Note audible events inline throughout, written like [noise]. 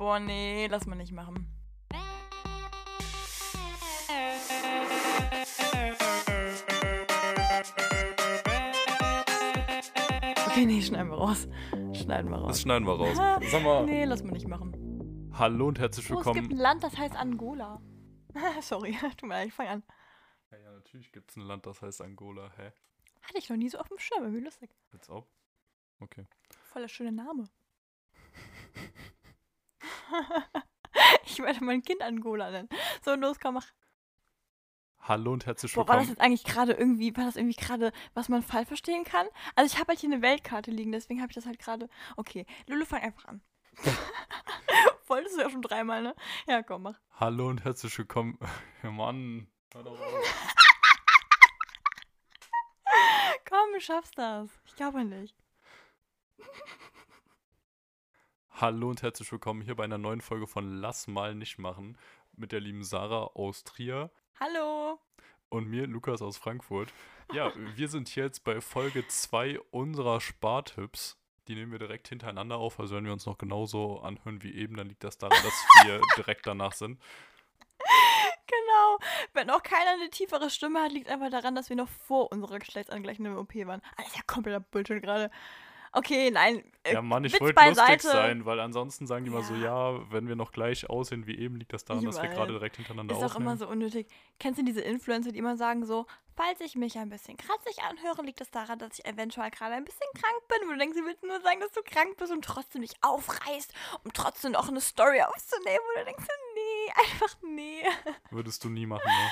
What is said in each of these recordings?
Boah, nee, lass mal nicht machen. Okay, nee, schneiden wir raus. Schneiden wir raus. Das schneiden wir raus. Sag mal, Nee, lass mal nicht machen. hallo und herzlich Oh, es gibt willkommen. ein Land, das heißt Angola. [laughs] Sorry, [laughs] tut mir leid, ich fang an. Ja, ja, natürlich gibt es ein Land, das heißt Angola. Hä? Hatte ich noch nie so auf dem Schirm, wie lustig. Jetzt auch? Okay. Voll der schöne Name. [laughs] [laughs] ich werde mein Kind Angola nennen. So, los, komm, mach. Hallo und herzlich Boah, war das willkommen. jetzt eigentlich gerade irgendwie, war das irgendwie gerade, was man falsch verstehen kann? Also ich habe halt hier eine Weltkarte liegen, deswegen habe ich das halt gerade. Okay, Lulu, fang einfach an. [laughs] Wolltest du ja schon dreimal, ne? Ja, komm, mach. Hallo und herzlich willkommen. [laughs] Ja, Mann. Hör doch auf. Komm, du schaffst das. Ich glaube nicht. Hallo und herzlich willkommen hier bei einer neuen Folge von Lass mal nicht machen mit der lieben Sarah aus Trier Hallo. und mir, Lukas aus Frankfurt. Ja, [laughs] wir sind jetzt bei Folge 2 unserer Spartipps. Die nehmen wir direkt hintereinander auf. Also wenn wir uns noch genauso anhören wie eben, dann liegt das daran, dass wir [laughs] direkt danach sind. Genau. Wenn auch keiner eine tiefere Stimme hat, liegt einfach daran, dass wir noch vor unserer geschlechtsangleichenden OP waren. Ist ja kompletter Bullshit gerade. Okay, nein. äh, Ja, Mann, ich Witz wollte lustig beiseite. sein, weil ansonsten sagen die immer so, Ja. ja, wenn wir noch gleich aussehen wie eben, liegt das daran, dass wir gerade direkt hintereinander Ist auch immer aufnehmen. so unnötig. Kennst du diese Influencer, die immer sagen so, falls ich mich ein bisschen kratzig anhöre, liegt es daran, dass ich eventuell gerade ein bisschen krank bin. Wo du denkst, sie willst nur sagen, dass du krank bist und trotzdem dich aufreißt, um trotzdem noch eine Story aufzunehmen. Wo du denkst, nee, [laughs] einfach nee. Würdest du nie machen, ne?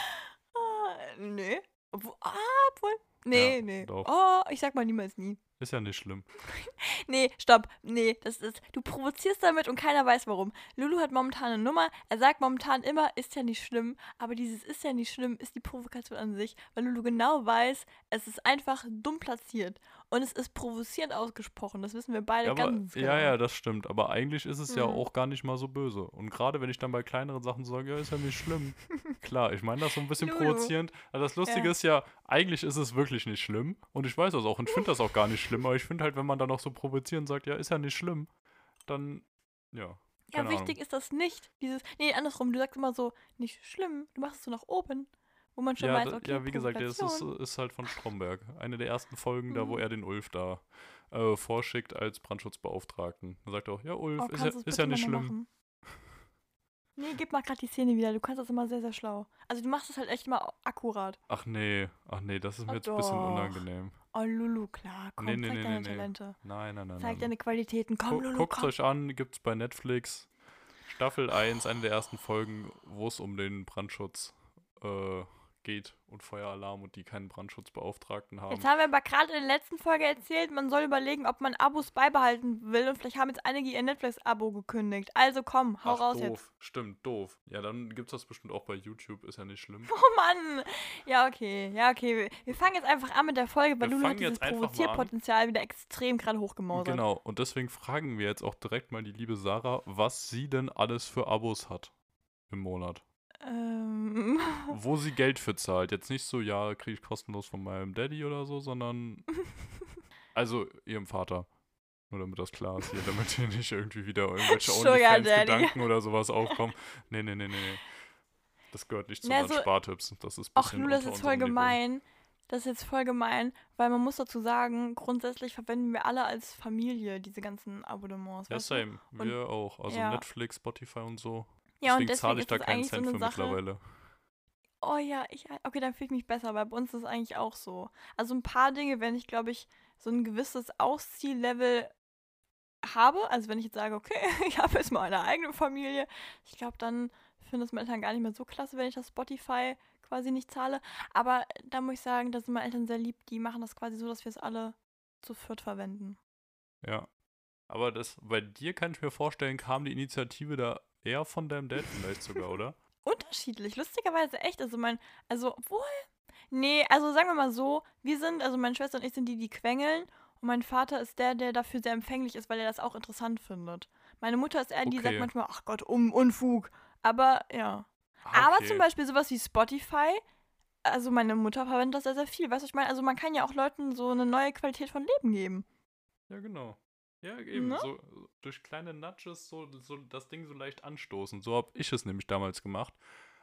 Ah, nee. Obwohl, ah, obwohl. Nee, Ja, nee. doch. Oh, ich sag mal niemals nie. Ist ja nicht schlimm. [laughs] Nee, stopp. Nee, das ist. Du provozierst damit und keiner weiß warum. Lulu hat momentan eine Nummer. Er sagt momentan immer, ist ja nicht schlimm. Aber dieses ist ja nicht schlimm ist die Provokation an sich. Weil Lulu genau weiß, es ist einfach dumm platziert. Und es ist provozierend ausgesprochen. Das wissen wir beide Ja, aber, ganz genau. ja, ja, das stimmt. Aber eigentlich ist es ja Mhm. auch gar nicht mal so böse. Und gerade wenn ich dann bei kleineren Sachen sage, ja, ist ja nicht schlimm. [laughs] Klar, ich meine das so ein bisschen Lulu. provozierend. Aber das Lustige Ja. ist ja, eigentlich ist es wirklich nicht schlimm. Und ich weiß das auch. Und ich finde das auch gar nicht schlimm. Aber ich finde halt, wenn man dann noch so provozierend sagt, ja, ist ja nicht schlimm, dann, ja. Ja, wichtig Ahnung. ist das nicht. Dieses. Nee, andersrum. Du sagst immer so, nicht schlimm. Du machst es so nach oben. Wo man schon Ja, weiß, okay, ja, wie gesagt, das ist, ist halt von Stromberg. Eine der ersten Folgen, da wo Mhm. er den Ulf da äh, vorschickt als Brandschutzbeauftragten. Da sagt er auch, ja, Ulf, Oh, ist, ja, ist ja nicht schlimm. machen? Nee, gib mal gerade die Szene wieder. Du kannst das immer sehr, sehr schlau. Also du machst es halt echt immer akkurat. Ach nee, ach nee, das ist mir Oh, jetzt ein bisschen unangenehm. Oh, Lulu, klar. Komm, Nee, nee, zeig nee, deine. Talente. Nein, nein, nein. Zeig nein. deine Qualitäten. Komm, Gu- Lulu, Guckt komm. euch an, gibt's bei Netflix. Staffel 1, eine der ersten Folgen, wo es um den Brandschutz äh, geht und Feueralarm und die keinen Brandschutzbeauftragten haben. Jetzt haben wir aber gerade in der letzten Folge erzählt, man soll überlegen, ob man Abos beibehalten will. Und vielleicht haben jetzt einige ihr Netflix-Abo gekündigt. Also komm, hau Ach, raus doof. jetzt. Stimmt, doof. Ja, dann gibt's das bestimmt auch bei YouTube, ist ja nicht schlimm. [laughs] Oh Mann. Ja, okay. Ja, okay. Wir, fangen jetzt einfach an mit der Folge, weil Wir Lulu hat dieses. Provozierpotenzial wieder extrem gerade hochgemausert. Genau, und deswegen fragen wir jetzt auch direkt mal die liebe Sarah, was sie denn alles für Abos hat im Monat. Ähm. [laughs] Wo sie Geld für zahlt. Jetzt nicht so, ja, kriege ich kostenlos von meinem Daddy oder so, sondern [laughs] also ihrem Vater. Nur damit das klar ist hier, damit hier nicht irgendwie wieder irgendwelche. [laughs] OnlyFans-Gedanken oder sowas aufkommen. Nee, nee, nee, nee. Das gehört nicht zu Na, unseren so- Spartipps. Das ist Ach, Lulu, das ist voll Niveau. gemein. Das ist jetzt voll gemein, weil man muss dazu sagen, grundsätzlich verwenden wir alle als Familie diese ganzen Abonnements. Ja, same. Wir auch. Also ja. Netflix, Spotify und so. Ja, und deswegen deswegen zahle ich da keinen so Cent eine für Sache. mittlerweile. Oh ja, ich, okay, dann fühle ich mich besser, weil bei uns ist es eigentlich auch so. Also ein paar Dinge, wenn ich, glaube ich, so ein gewisses Ausziehlevel habe, also wenn ich jetzt sage, okay, [laughs] ich habe jetzt mal eine eigene Familie, ich glaube, dann finden es meine Eltern gar nicht mehr so klasse, wenn ich das Spotify quasi nicht zahle. Aber da muss ich sagen, da sind meine Eltern sehr lieb, die machen das quasi so, dass wir es alle zu viert verwenden. Ja. Aber das, bei dir kann ich mir vorstellen, kam die Initiative da eher von deinem Dad vielleicht sogar, oder? Unterschiedlich, lustigerweise echt. Also mein, also wohl. Nee, also sagen wir mal so, wir sind, also meine Schwester und ich sind die, die quengeln. Und mein Vater ist der, der dafür sehr empfänglich ist, weil er das auch interessant findet. Meine Mutter ist eher, die sagt Okay. manchmal, ach Gott, um Unfug. Aber ja. Ah, Aber okay. zum Beispiel sowas wie Spotify, also meine Mutter verwendet das sehr, sehr viel. Weißt du, ich meine, also man kann ja auch Leuten so eine neue Qualität von Leben geben. Ja, genau. Ja, eben. Ne? So, durch kleine Nudges so, so das Ding so leicht anstoßen. So habe ich es nämlich damals gemacht.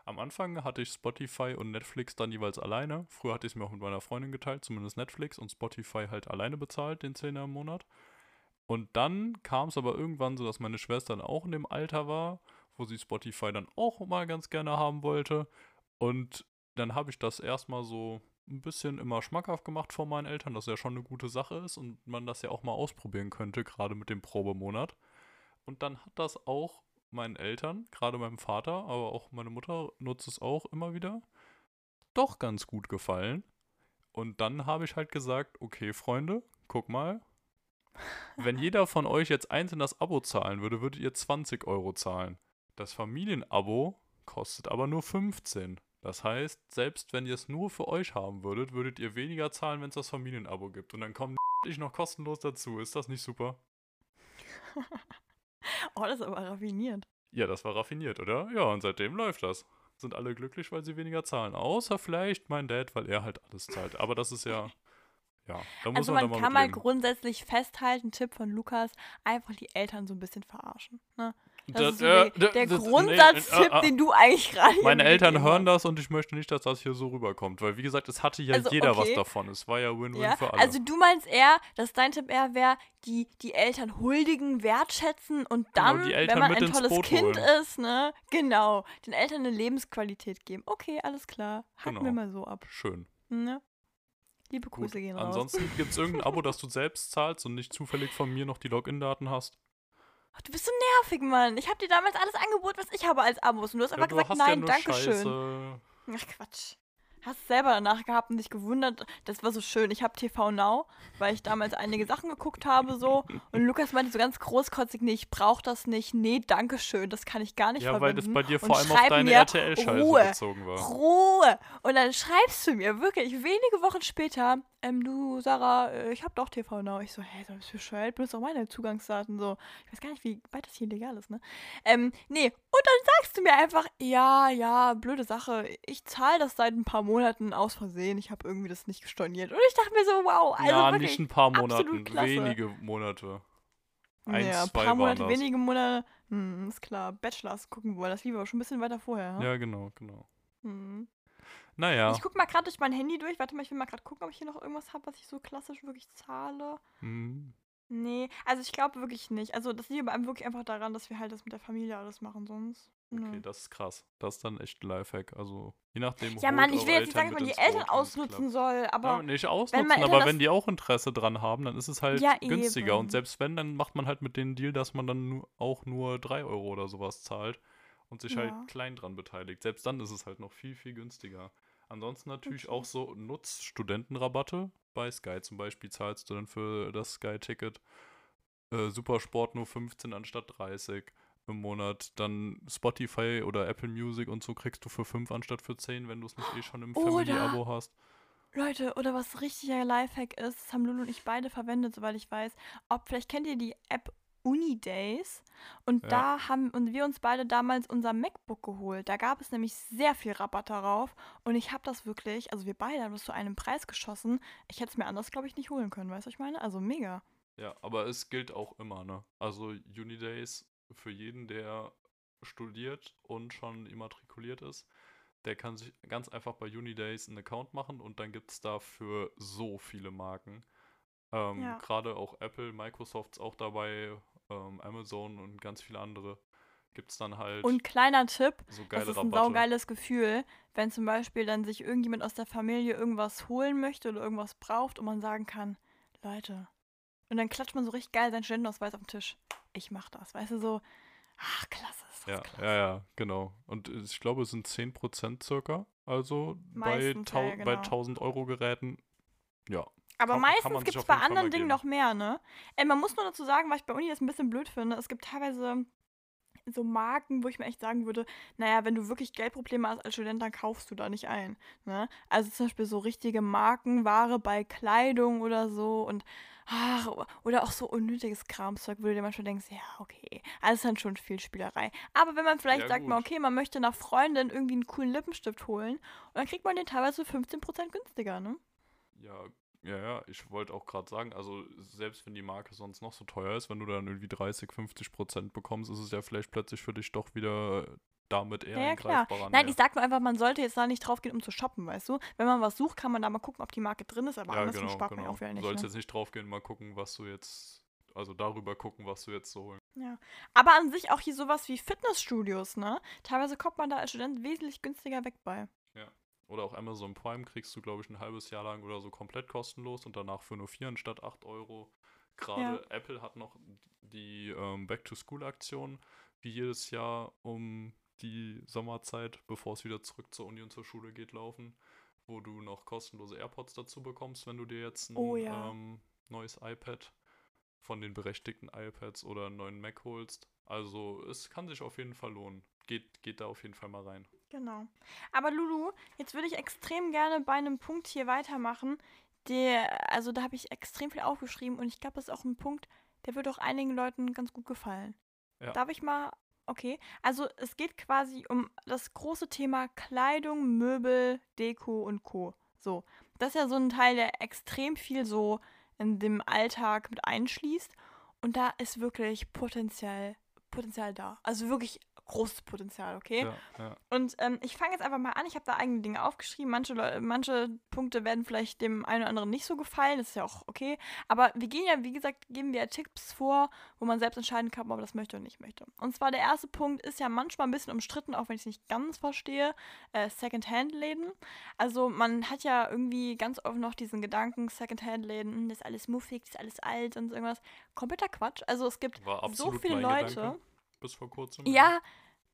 Am Anfang hatte ich Spotify und Netflix dann jeweils alleine. Früher hatte ich es mir auch mit meiner Freundin geteilt, zumindest Netflix und Spotify halt alleine bezahlt, den Zehner im Monat. Und dann kam es aber irgendwann so, dass meine Schwester dann auch in dem Alter war, wo sie Spotify dann auch mal ganz gerne haben wollte. Und dann habe ich das erstmal so ein bisschen immer schmackhaft gemacht vor meinen Eltern, dass ja schon eine gute Sache ist und man das ja auch mal ausprobieren könnte, gerade mit dem Probemonat. Und dann hat das auch meinen Eltern, gerade meinem Vater, aber auch meine Mutter nutzt es auch immer wieder, doch ganz gut gefallen. Und dann habe ich halt gesagt, okay, Freunde, guck mal, wenn jeder von euch jetzt einzeln das Abo zahlen würde, würdet ihr 20 Euro zahlen. Das Familienabo kostet aber nur 15. Das heißt, selbst wenn ihr es nur für euch haben würdet, würdet ihr weniger zahlen, wenn es das Familienabo gibt. Und dann kommt [laughs] ich noch kostenlos dazu. Ist das nicht super? [laughs] Oh, das ist aber raffiniert. Ja, das war raffiniert, oder? Ja, und seitdem läuft das. Sind alle glücklich, weil sie weniger zahlen. Außer vielleicht mein Dad, weil er halt alles zahlt. Aber das ist ja. [laughs] Ja, da muss Also man, man kann mal mal mit leben. grundsätzlich festhalten, Tipp von Lukas, einfach die Eltern so ein bisschen verarschen. Ne? Das, Das- ist äh, der, der Grundsatztipp, äh, äh, den du eigentlich gerade Meine Eltern hören das und ich möchte nicht, dass das hier so rüberkommt. Weil, wie gesagt, es hatte ja Also, jeder was okay. davon. Es war ja Win-Win Ja, für alle. also du meinst eher, dass dein Tipp eher wäre, die, die Eltern huldigen, wertschätzen und dann, Genau, die Eltern wenn man ein tolles Kind holen. ist, ne, genau, den Eltern eine Lebensqualität geben. Okay, alles klar, haken wir Genau. mal so ab. Schön. Ne? Liebe Gut. Grüße gehen raus. Ansonsten gibt es irgendein Abo, [laughs] das du selbst zahlst und nicht zufällig von mir noch die Login-Daten hast. Ach, du bist so nervig, Mann. Ich habe dir damals alles angeboten, was ich habe als Abos. Und du hast Ja, einfach du gesagt, nein, ja nur Dankeschön. Scheiße. Ach Quatsch. Hast es selber danach gehabt und dich gewundert. Das war so schön. Ich habe TV Now, weil ich damals einige Sachen geguckt habe so. Und Lukas meinte so ganz großkotzig, nee, ich brauche das nicht. Nee, Dankeschön, das kann ich gar nicht Ja, weil das bei dir vor allem auf deine RTL-Scheiße bezogen war. Ruhe. Und dann schreibst du mir wirklich wenige Wochen später, ähm, du Sarah, äh, ich habe doch TV Now. Ich so, hä, so bist du bescheuert? Benutzt auch meine Zugangsdaten so. Ich weiß gar nicht, wie weit das hier legal ist, ne? Ähm, nee. Und dann sagst du mir einfach, ja, ja, blöde Sache. Ich zahle das seit ein paar Monaten aus Versehen. Ich habe irgendwie das nicht storniert. Und ich dachte mir so, wow, also ja, nicht ein paar Monaten, wenige Monate. Eins, ja, ein paar Monate, das. wenige Monate. Hm, ist klar. Bachelors gucken wollen. Das lief aber schon ein bisschen weiter vorher. Ja. Ja, genau, genau. Hm. Naja, Ich guck mal gerade durch mein Handy durch. Warte mal, ich will mal gerade gucken, ob ich hier noch irgendwas habe, was ich so klassisch wirklich zahle. hm, Nee, also ich glaube wirklich nicht. Also das liegt aber wirklich einfach daran, dass wir halt das mit der Familie alles machen sonst. Okay, das ist krass. Das ist dann echt ein Lifehack. Also, je nachdem. Ja, Mann, ich will jetzt nicht sagen, dass man die Eltern Boot, ausnutzen soll, aber ja, nicht ausnutzen, Eltern aber wenn die auch Interesse dran haben, dann ist es halt Ja, günstiger. eben. Und selbst wenn, dann macht man halt mit denen Deal, dass man dann auch nur 3 Euro oder sowas zahlt und sich Ja. halt klein dran beteiligt. Selbst dann ist es halt noch viel, viel günstiger. Ansonsten natürlich Okay. auch so Nutz-Studentenrabatte. Bei Sky zum Beispiel zahlst du dann für das Sky-Ticket äh, Supersport nur 15 anstatt 30 im Monat. Dann Spotify oder Apple Music und so kriegst du für 5 anstatt für 10, wenn du es nicht eh schon im Family-Abo hast. Leute, oder was richtiger Lifehack ist, das haben Lulu und ich beide verwendet, soweit ich weiß. Ob, vielleicht kennt ihr die App Unidays. Und Ja. da haben und wir uns beide damals unser MacBook geholt. Da gab es nämlich sehr viel Rabatt darauf. Und ich habe das wirklich, also wir beide haben das zu einem Preis geschossen. Ich hätte es mir anders, glaube ich, nicht holen können, weißt du, was ich meine? Also mega. Ja, aber es gilt auch immer, ne? Also Unidays für jeden, der studiert und schon immatrikuliert ist, der kann sich ganz einfach bei Unidays einen Account machen und dann gibt es dafür so viele Marken. Ähm, Ja. Gerade auch Apple, Microsoft ist auch dabei, ähm, Amazon und ganz viele andere. Gibt es dann halt Und kleiner Tipp, so das ist ein Rabatte. saugeiles Gefühl, wenn zum Beispiel dann sich irgendjemand aus der Familie irgendwas holen möchte oder irgendwas braucht und man sagen kann, Leute. Und dann klatscht man so richtig geil seinen Studentenausweis auf den Tisch. Ich mach das, weißt du, so, ach, klasse, ist das Ja, klasse. ja, ja, genau. Und äh, ich glaube, es sind 10% circa. Also bei, Meistens, ja, tau ja, bei genau. 1000 Euro Geräten. Ja, Aber kann- meistens gibt es bei anderen Dingen noch mehr, ne? Ey, man muss nur dazu sagen, was ich bei Uni das ein bisschen blöd finde. Es gibt teilweise so Marken, wo ich mir echt sagen würde, naja, wenn du wirklich Geldprobleme hast als Student, dann kaufst du da nicht ein. Ne? Also zum Beispiel so richtige Markenware bei Kleidung oder so und ach, oder auch so unnötiges Kramzeug, wo du dir manchmal denkst, ja, okay, also ist dann schon viel Spielerei. Aber wenn man vielleicht Ja, sagt, mal, gut. okay, man möchte nach Freundin irgendwie einen coolen Lippenstift holen, dann kriegt man den teilweise 15% günstiger, ne? ja, Ja, ja, ich wollte auch gerade sagen, also selbst wenn die Marke sonst noch so teuer ist, wenn du dann irgendwie 30, 50 Prozent bekommst, ist es ja vielleicht plötzlich für dich doch wieder damit eher Ja, ja, klar. Nein, ich sag nur einfach, man sollte jetzt da nicht drauf gehen, um zu shoppen, weißt du? Wenn man was sucht, kann man da mal gucken, ob die Marke drin ist, aber Ja, andersrum genau, spart man ja genau. auch wieder Du nicht. sollst Ne? jetzt nicht draufgehen, mal gucken, was du jetzt, also darüber gucken, was du jetzt so holen. Ja. Aber an sich auch hier sowas wie Fitnessstudios, ne? Teilweise kommt man da als Student wesentlich günstiger weg bei. Oder auch Amazon Prime kriegst du, glaube ich, ein halbes Jahr lang oder so komplett kostenlos und danach für nur 4 anstatt 8 Euro. Gerade Apple hat noch die ähm, Back-to-School-Aktion, wie jedes Jahr um die Sommerzeit, bevor es wieder zurück zur Uni und zur Schule geht, laufen, wo du noch kostenlose AirPods dazu bekommst, wenn du dir jetzt ein Oh ja. ähm, neues iPad von den berechtigten iPads oder einen neuen Mac holst. Also es kann sich auf jeden Fall lohnen. Geht, geht da auf jeden Fall mal rein. Genau. Aber Lulu, jetzt würde ich extrem gerne bei einem Punkt hier weitermachen, der, also da habe ich extrem viel aufgeschrieben und ich glaube, das ist auch ein Punkt, der wird auch einigen Leuten ganz gut gefallen. Ja. Darf ich mal? Okay. Also es geht quasi um das große Thema Kleidung, Möbel, Deko und Co. So. Das ist ja so ein Teil, der extrem viel so in dem Alltag mit einschließt. Und da ist wirklich Potenzial, Potenzial da. Also wirklich großes Potenzial, okay? Ja, ja. Und ähm, ich fange jetzt einfach mal an. Ich habe da eigene Dinge aufgeschrieben. Manche, manche Punkte werden vielleicht dem einen oder anderen nicht so gefallen. Das ist ja auch okay. Aber wir gehen ja, wie gesagt, geben wir ja Tipps vor, wo man selbst entscheiden kann, ob man das möchte oder nicht möchte. Und zwar der erste Punkt ist ja manchmal ein bisschen umstritten, auch wenn ich es nicht ganz verstehe. Äh, Secondhand-Läden. Also man hat ja irgendwie ganz oft noch diesen Gedanken, Secondhand-Läden, hm, das ist alles muffig, das ist alles alt und so irgendwas. Kompletter Quatsch. Also es gibt so viele Leute. Gedanke, bis vor kurzem. Ja,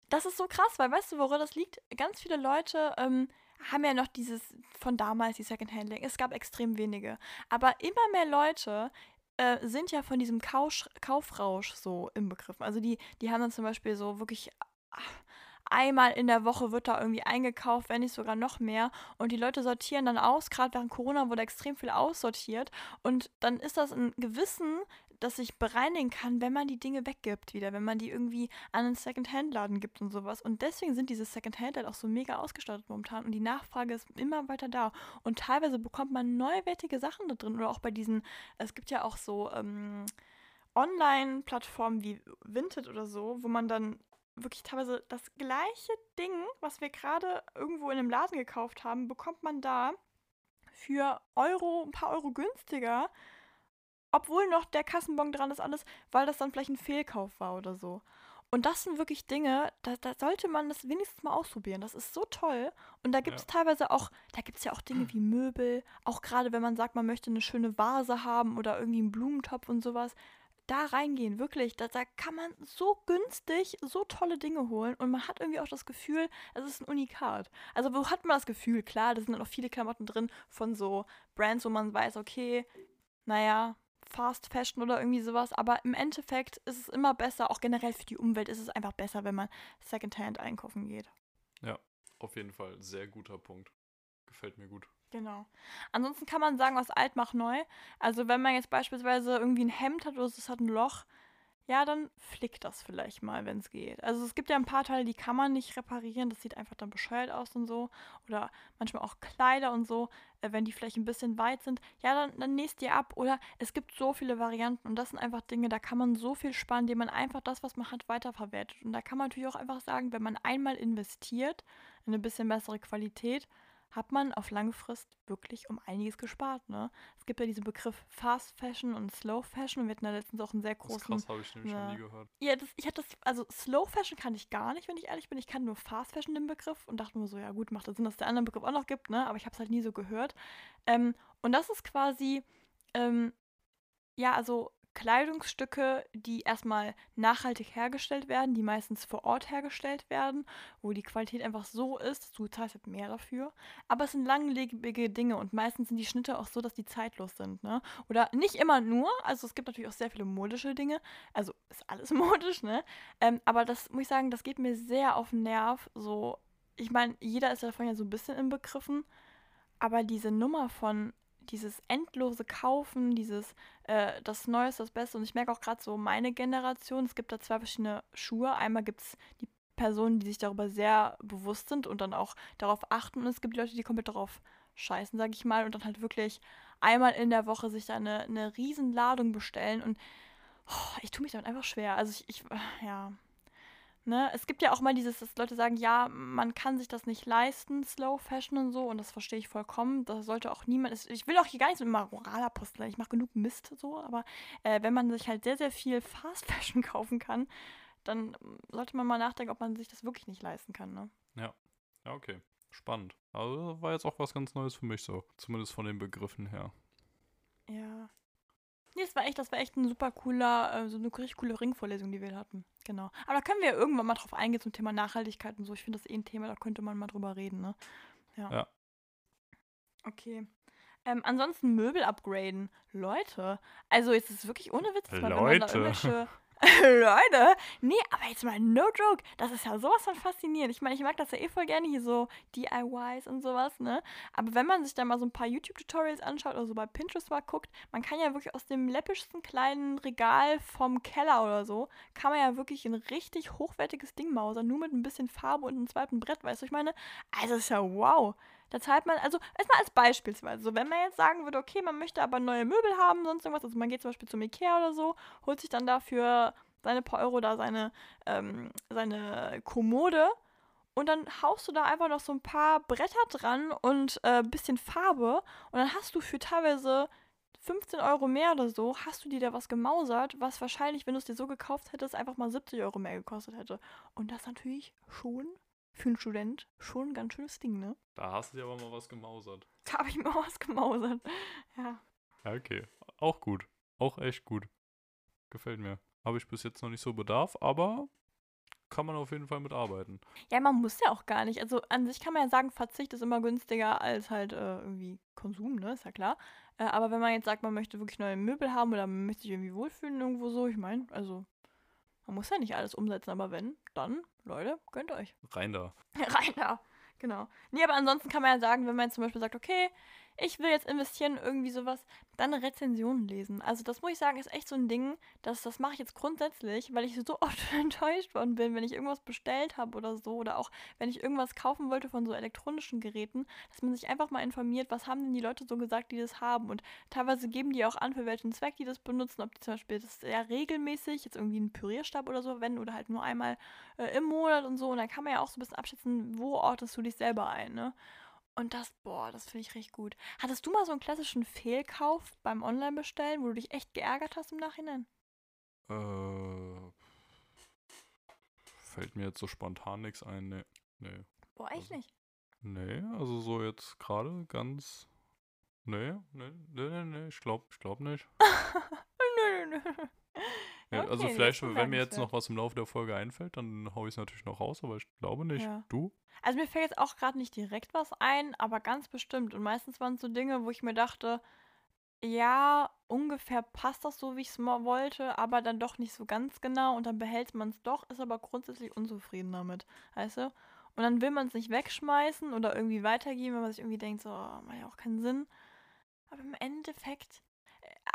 das ist so krass, weil weißt du, woran das liegt? Ganz viele Leute ähm, haben ja noch dieses von damals, die Secondhand-Läden. Es gab extrem wenige. Aber immer mehr Leute äh, sind ja von diesem Kausch, Kaufrausch so im Begriff. Also die, die haben dann zum Beispiel so wirklich ah, einmal in der Woche wird da irgendwie eingekauft, wenn nicht sogar noch mehr. Und die Leute sortieren dann aus. Gerade während Corona wurde extrem viel aussortiert. Und dann ist das ein Gewissen, das sich bereinigen kann, wenn man die Dinge weggibt wieder, wenn man die irgendwie an einen Second-Hand-Laden gibt und sowas. Und deswegen sind diese Second-Hand-Läden auch so mega ausgestattet momentan und die Nachfrage ist immer weiter da. Und teilweise bekommt man neuwertige Sachen da drin oder auch bei diesen, es gibt ja auch so ähm, Online-Plattformen wie Vinted oder so, wo man dann wirklich teilweise das gleiche Ding, was wir gerade irgendwo in einem Laden gekauft haben, bekommt man da für Euro, ein paar Euro günstiger, obwohl noch der Kassenbon dran ist, alles, weil das dann vielleicht ein Fehlkauf war oder so. Und das sind wirklich Dinge, da, da sollte man das wenigstens mal ausprobieren. Das ist so toll. Und da gibt es Ja. teilweise auch, da gibt es ja auch Dinge wie Möbel, auch gerade wenn man sagt, man möchte eine schöne Vase haben oder irgendwie einen Blumentopf und sowas. Da reingehen, wirklich. Da, da kann man so günstig so tolle Dinge holen und man hat irgendwie auch das Gefühl, es ist ein Unikat. Also wo hat man das Gefühl? Klar, da sind dann auch viele Klamotten drin von so Brands, wo man weiß, okay, naja, Fast Fashion oder irgendwie sowas, aber im Endeffekt ist es immer besser, auch generell für die Umwelt ist es einfach besser, wenn man Secondhand einkaufen geht. Auf jeden Fall, sehr guter Punkt. Gefällt mir gut. Genau. Ansonsten kann man sagen, aus alt macht neu. Also wenn man jetzt beispielsweise irgendwie ein Hemd hat oder es hat ein Loch, ja, dann flickt das vielleicht mal, wenn es geht. Also es gibt ja ein paar Teile, die kann man nicht reparieren. Das sieht einfach dann bescheuert aus und so. Oder manchmal auch Kleider und so, äh, wenn die vielleicht ein bisschen weit sind. Ja, dann, dann nähst ihr ab. Oder es gibt so viele Varianten und das sind einfach Dinge, da kann man so viel sparen, indem man einfach das, was man hat, weiterverwertet. Und da kann man natürlich auch einfach sagen, wenn man einmal investiert in eine bisschen bessere Qualität, hat man auf lange Frist wirklich um einiges gespart. Ne? Es gibt ja diesen Begriff Fast Fashion und Slow Fashion und wir hatten da letztens auch einen sehr Das großen krass, habe ich nämlich ja. noch nie gehört. ja, das, ich hatte das, also Slow Fashion kann ich gar nicht, wenn ich ehrlich bin. Ich kann nur Fast Fashion den Begriff und dachte mir so, ja gut, macht das Sinn, dass es der andere Begriff auch noch gibt, ne? Aber ich habe es halt nie so gehört. Ähm, und das ist quasi, ähm, ja, also Kleidungsstücke, die erstmal nachhaltig hergestellt werden, die meistens vor Ort hergestellt werden, wo die Qualität einfach so ist, du zahlst halt mehr dafür. Aber es sind langlebige Dinge und meistens sind die Schnitte auch so, dass die zeitlos sind, ne? Oder nicht immer nur, also es gibt natürlich auch sehr viele modische Dinge, also ist alles [laughs] modisch, ne? Ähm, aber das muss ich sagen, das geht mir sehr auf den Nerv. So, ich meine, jeder ist davon ja so ein bisschen inbegriffen, aber diese Nummer von dieses endlose Kaufen, dieses äh, das Neueste, das Beste. Und ich merke auch gerade so meine Generation, es gibt da zwei verschiedene Schuhe. Einmal gibt es die Personen, die sich darüber sehr bewusst sind und dann auch darauf achten. Und es gibt die Leute, die komplett darauf scheißen, sage ich mal, und dann halt wirklich einmal in der Woche sich da eine, eine Riesenladung bestellen und oh, ich tue mich damit einfach schwer. Also ich, ich ja, Ne? Es gibt ja auch mal dieses, dass Leute sagen, ja, man kann sich das nicht leisten, Slow Fashion und so, und das verstehe ich vollkommen. Da sollte auch niemand, ich will auch hier gar nicht so immer Moral aposteln, ich mache genug Mist so, aber äh, wenn man sich halt sehr, sehr viel Fast [laughs] Fashion kaufen kann, dann sollte man mal nachdenken, ob man sich das wirklich nicht leisten kann. Ne? Ja, ja, okay. Spannend. Also war jetzt auch was ganz Neues für mich so, zumindest von den Begriffen her. Ja, Nee, das war echt, das war echt ein super cooler, äh, so eine richtig coole Ringvorlesung, die wir hatten. Genau. Aber da können wir ja irgendwann mal drauf eingehen zum Thema Nachhaltigkeit und so. Ich finde das eh ein Thema, da könnte man mal drüber reden, ne? Ja. ja. Okay. Ähm, ansonsten Möbel upgraden. Leute, also jetzt ist es wirklich ohne Witz, mal, wenn man da irgendwelche [laughs] [laughs] Leute, nee, aber jetzt mal no joke, das ist ja sowas von faszinierend. Ich meine, ich mag das ja eh voll gerne hier so DIYs und sowas, ne? Aber wenn man sich da mal so ein paar YouTube-Tutorials anschaut oder so bei Pinterest mal guckt, man kann ja wirklich aus dem läppischsten kleinen Regal vom Keller oder so, kann man ja wirklich ein richtig hochwertiges Ding mausern, nur mit ein bisschen Farbe und einem zweiten Brett, weißt du, ich meine? Also, ist ja wow. Da zahlt man, also erstmal als beispielsweise, so wenn man jetzt sagen würde, okay, man möchte aber neue Möbel haben, sonst irgendwas, also man geht zum Beispiel zum Ikea oder so, holt sich dann dafür seine paar Euro da seine, ähm, seine Kommode und dann haust du da einfach noch so ein paar Bretter dran und ein äh, bisschen Farbe und dann hast du für teilweise 15 Euro mehr oder so, hast du dir da was gemausert, was wahrscheinlich, wenn du es dir so gekauft hättest, einfach mal 70 Euro mehr gekostet hätte. Und das natürlich schon für einen Student schon ein ganz schönes Ding, ne? Da hast du dir aber mal was gemausert. Da habe ich mal [laughs] was gemausert. Ja. Ja, okay. Auch gut. Auch echt gut. Gefällt mir. Habe ich bis jetzt noch nicht so Bedarf, aber kann man auf jeden Fall mitarbeiten. Ja, man muss ja auch gar nicht. Also an sich kann man ja sagen, Verzicht ist immer günstiger als halt äh, irgendwie Konsum, ne? Ist ja klar. Äh, aber wenn man jetzt sagt, man möchte wirklich neue Möbel haben oder man möchte sich irgendwie wohlfühlen irgendwo so, ich meine, also man muss ja nicht alles umsetzen, aber wenn, dann, Leute, gönnt euch. Rein da. [laughs] Rein da, genau. Nee, aber ansonsten kann man ja sagen, wenn man jetzt zum Beispiel sagt, okay, ich will jetzt investieren in irgendwie sowas, dann Rezensionen lesen. Also das muss ich sagen, ist echt so ein Ding, dass das mache ich jetzt grundsätzlich, weil ich so [laughs] oft enttäuscht worden bin, wenn ich irgendwas bestellt habe oder so oder auch wenn ich irgendwas kaufen wollte von so elektronischen Geräten, dass man sich einfach mal informiert, was haben denn die Leute so gesagt, die das haben und teilweise geben die auch an, für welchen Zweck die das benutzen, ob die zum Beispiel das sehr regelmäßig, jetzt irgendwie einen Pürierstab oder so wenden oder halt nur einmal äh, im Monat und so und dann kann man ja auch so ein bisschen abschätzen, wo ortest du dich selber ein, ne? Und das, boah, das finde ich richtig gut. Hattest du mal so einen klassischen Fehlkauf beim Online-Bestellen, wo du dich echt geärgert hast im Nachhinein? Äh. Fällt mir jetzt so spontan nichts ein, nee. nee. Boah, echt also, nicht? Nee, also so jetzt gerade ganz. Nee, nee, nee, nee, nee, ich glaube ich glaub nicht. [laughs] nö, nö, nö. Ja, also okay, also vielleicht, wenn mir jetzt noch was im Laufe der Folge einfällt, dann haue ich es natürlich noch raus, aber ich glaube nicht. Ja. Du? Also mir fällt jetzt auch gerade nicht direkt was ein, aber ganz bestimmt. Und meistens waren es so Dinge, wo ich mir dachte, ja, ungefähr passt das so, wie ich es mal wollte, aber dann doch nicht so ganz genau und dann behält man es doch, ist aber grundsätzlich unzufrieden damit, weißt du? Und dann will man es nicht wegschmeißen oder irgendwie weitergeben, weil man sich irgendwie denkt, so, oh, macht ja auch keinen Sinn. Aber im Endeffekt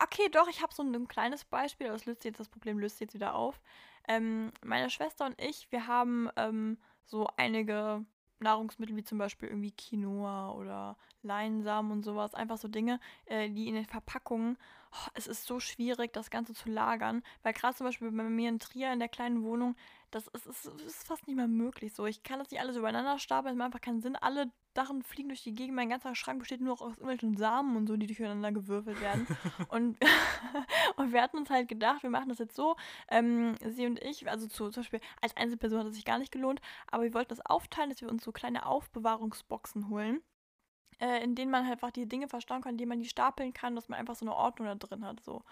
Okay, doch, ich habe so ein, kleines Beispiel, aber das löst jetzt das Problem löst jetzt wieder auf. Ähm, meine Schwester und ich, wir haben ähm, so einige Nahrungsmittel wie zum Beispiel irgendwie Quinoa oder Leinsamen und sowas, einfach so Dinge, äh, die in den Verpackungen, oh, es ist so schwierig, das Ganze zu lagern, weil gerade zum Beispiel bei mir in Trier in der kleinen Wohnung, das ist, ist, ist fast nicht mehr möglich so. Ich kann das nicht alles übereinander stapeln, es macht einfach keinen Sinn. Alle Sachen fliegen durch die Gegend, mein ganzer Schrank besteht nur noch aus irgendwelchen Samen und so, die durcheinander gewürfelt werden. [laughs] und, [laughs] und wir hatten uns halt gedacht, wir machen das jetzt so, ähm, sie und ich, also zu, zum Beispiel als Einzelperson hat es sich gar nicht gelohnt, aber wir wollten das aufteilen, dass wir uns so kleine Aufbewahrungsboxen holen äh, in denen man halt einfach die Dinge verstauen kann, in denen man die stapeln kann, dass man einfach so eine Ordnung da drin hat. So.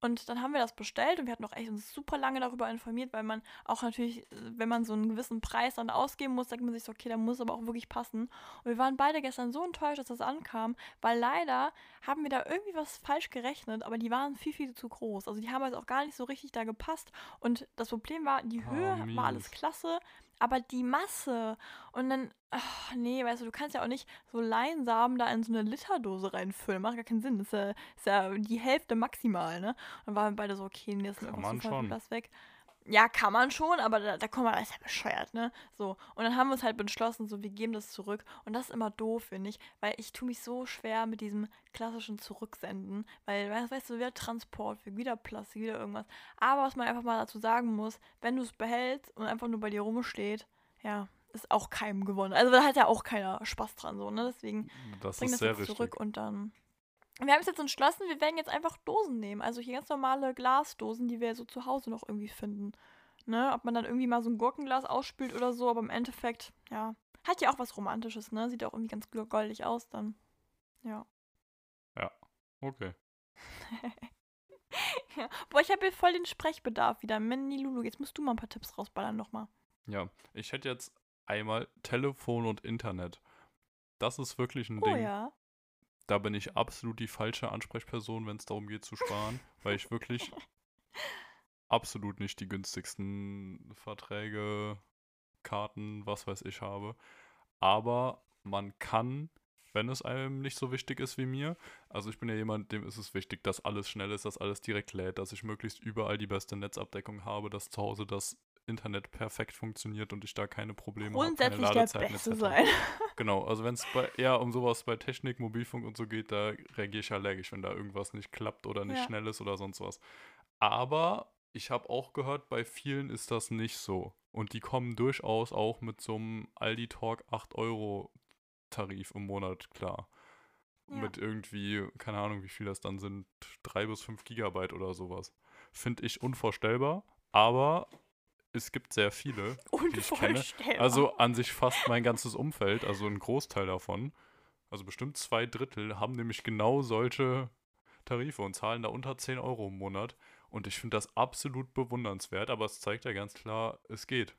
Und dann haben wir das bestellt und wir hatten auch echt uns super lange darüber informiert, weil man auch natürlich, wenn man so einen gewissen Preis dann ausgeben muss, denkt man sich so, okay, da muss aber auch wirklich passen. Und wir waren beide gestern so enttäuscht, dass das ankam, weil leider haben wir da irgendwie was falsch gerechnet, aber die waren viel, viel zu groß. Also die haben jetzt auch gar nicht so richtig da gepasst. Und das Problem war, die Höhe oh, war alles klasse, aber die Masse und dann, ach, nee, weißt du, du kannst ja auch nicht so Leinsamen da in so eine Literdose reinfüllen. Macht gar keinen Sinn. Das ist ja, ist ja die Hälfte maximal, ne? Und dann waren wir beide so, okay, nee, das ist Kann man schon. was weg. Ja, kann man schon, aber da, da kommt man, das ist ja bescheuert, ne? So. Und dann haben wir uns halt beschlossen, so, wir geben das zurück. Und das ist immer doof, finde ich, weil ich tue mich so schwer mit diesem klassischen Zurücksenden, weil, weißt, du, wieder Transport, wieder Plastik, wieder irgendwas. Aber was man einfach mal dazu sagen muss, wenn du es behältst und einfach nur bei dir rumsteht, ja, ist auch keinem gewonnen. Also da hat ja auch keiner Spaß dran, so, ne? Deswegen Das bring das zurück und dann. Wir haben uns jetzt entschlossen, wir werden jetzt einfach Dosen nehmen. Also hier ganz normale Glasdosen, die wir so zu Hause noch irgendwie finden. Ne? Ob man dann irgendwie mal so ein Gurkenglas ausspült oder so, aber im Endeffekt, ja. Hat ja auch was Romantisches, ne? Sieht auch irgendwie ganz goldig aus dann. Ja. Okay. [laughs] ja. Boah, ich habe hier voll den Sprechbedarf wieder. Manny Lulu, jetzt musst du mal ein paar Tipps rausballern nochmal. Ja, ich hätte jetzt einmal Telefon und Internet. Das ist wirklich ein Oh Ding. ja. Da bin ich absolut die falsche Ansprechperson, wenn es darum geht zu sparen, [laughs] weil ich wirklich absolut nicht die günstigsten Verträge, Karten, was weiß ich habe. Aber man kann, wenn es einem nicht so wichtig ist wie mir, also ich bin ja jemand, dem ist es wichtig, dass alles schnell ist, dass alles direkt lädt, dass ich möglichst überall die beste Netzabdeckung habe, dass zu Hause das Internet perfekt funktioniert und ich da keine Probleme habe, keine Grundsätzlich der Ladezeiten Beste etc. sein. [laughs] Genau, also wenn es eher um sowas bei Technik, Mobilfunk und so geht, da reagiere ich allergisch, wenn da irgendwas nicht klappt oder nicht Ja. schnell ist oder sonst was. Aber ich habe auch gehört, bei vielen ist das nicht so. Und die kommen durchaus auch mit so einem Aldi Talk 8 Euro Tarif im Monat klar. Ja. Mit irgendwie, keine Ahnung, wie viel das dann sind, 3 bis 5 Gigabyte oder sowas. Finde ich unvorstellbar, aber es gibt sehr viele, die ich kenne. Unvorstellbar. Also an sich fast mein ganzes Umfeld, also ein Großteil davon, also bestimmt zwei Drittel, haben nämlich genau solche Tarife und zahlen da unter 10 Euro im Monat. Und ich finde das absolut bewundernswert, aber es zeigt ja ganz klar, es geht.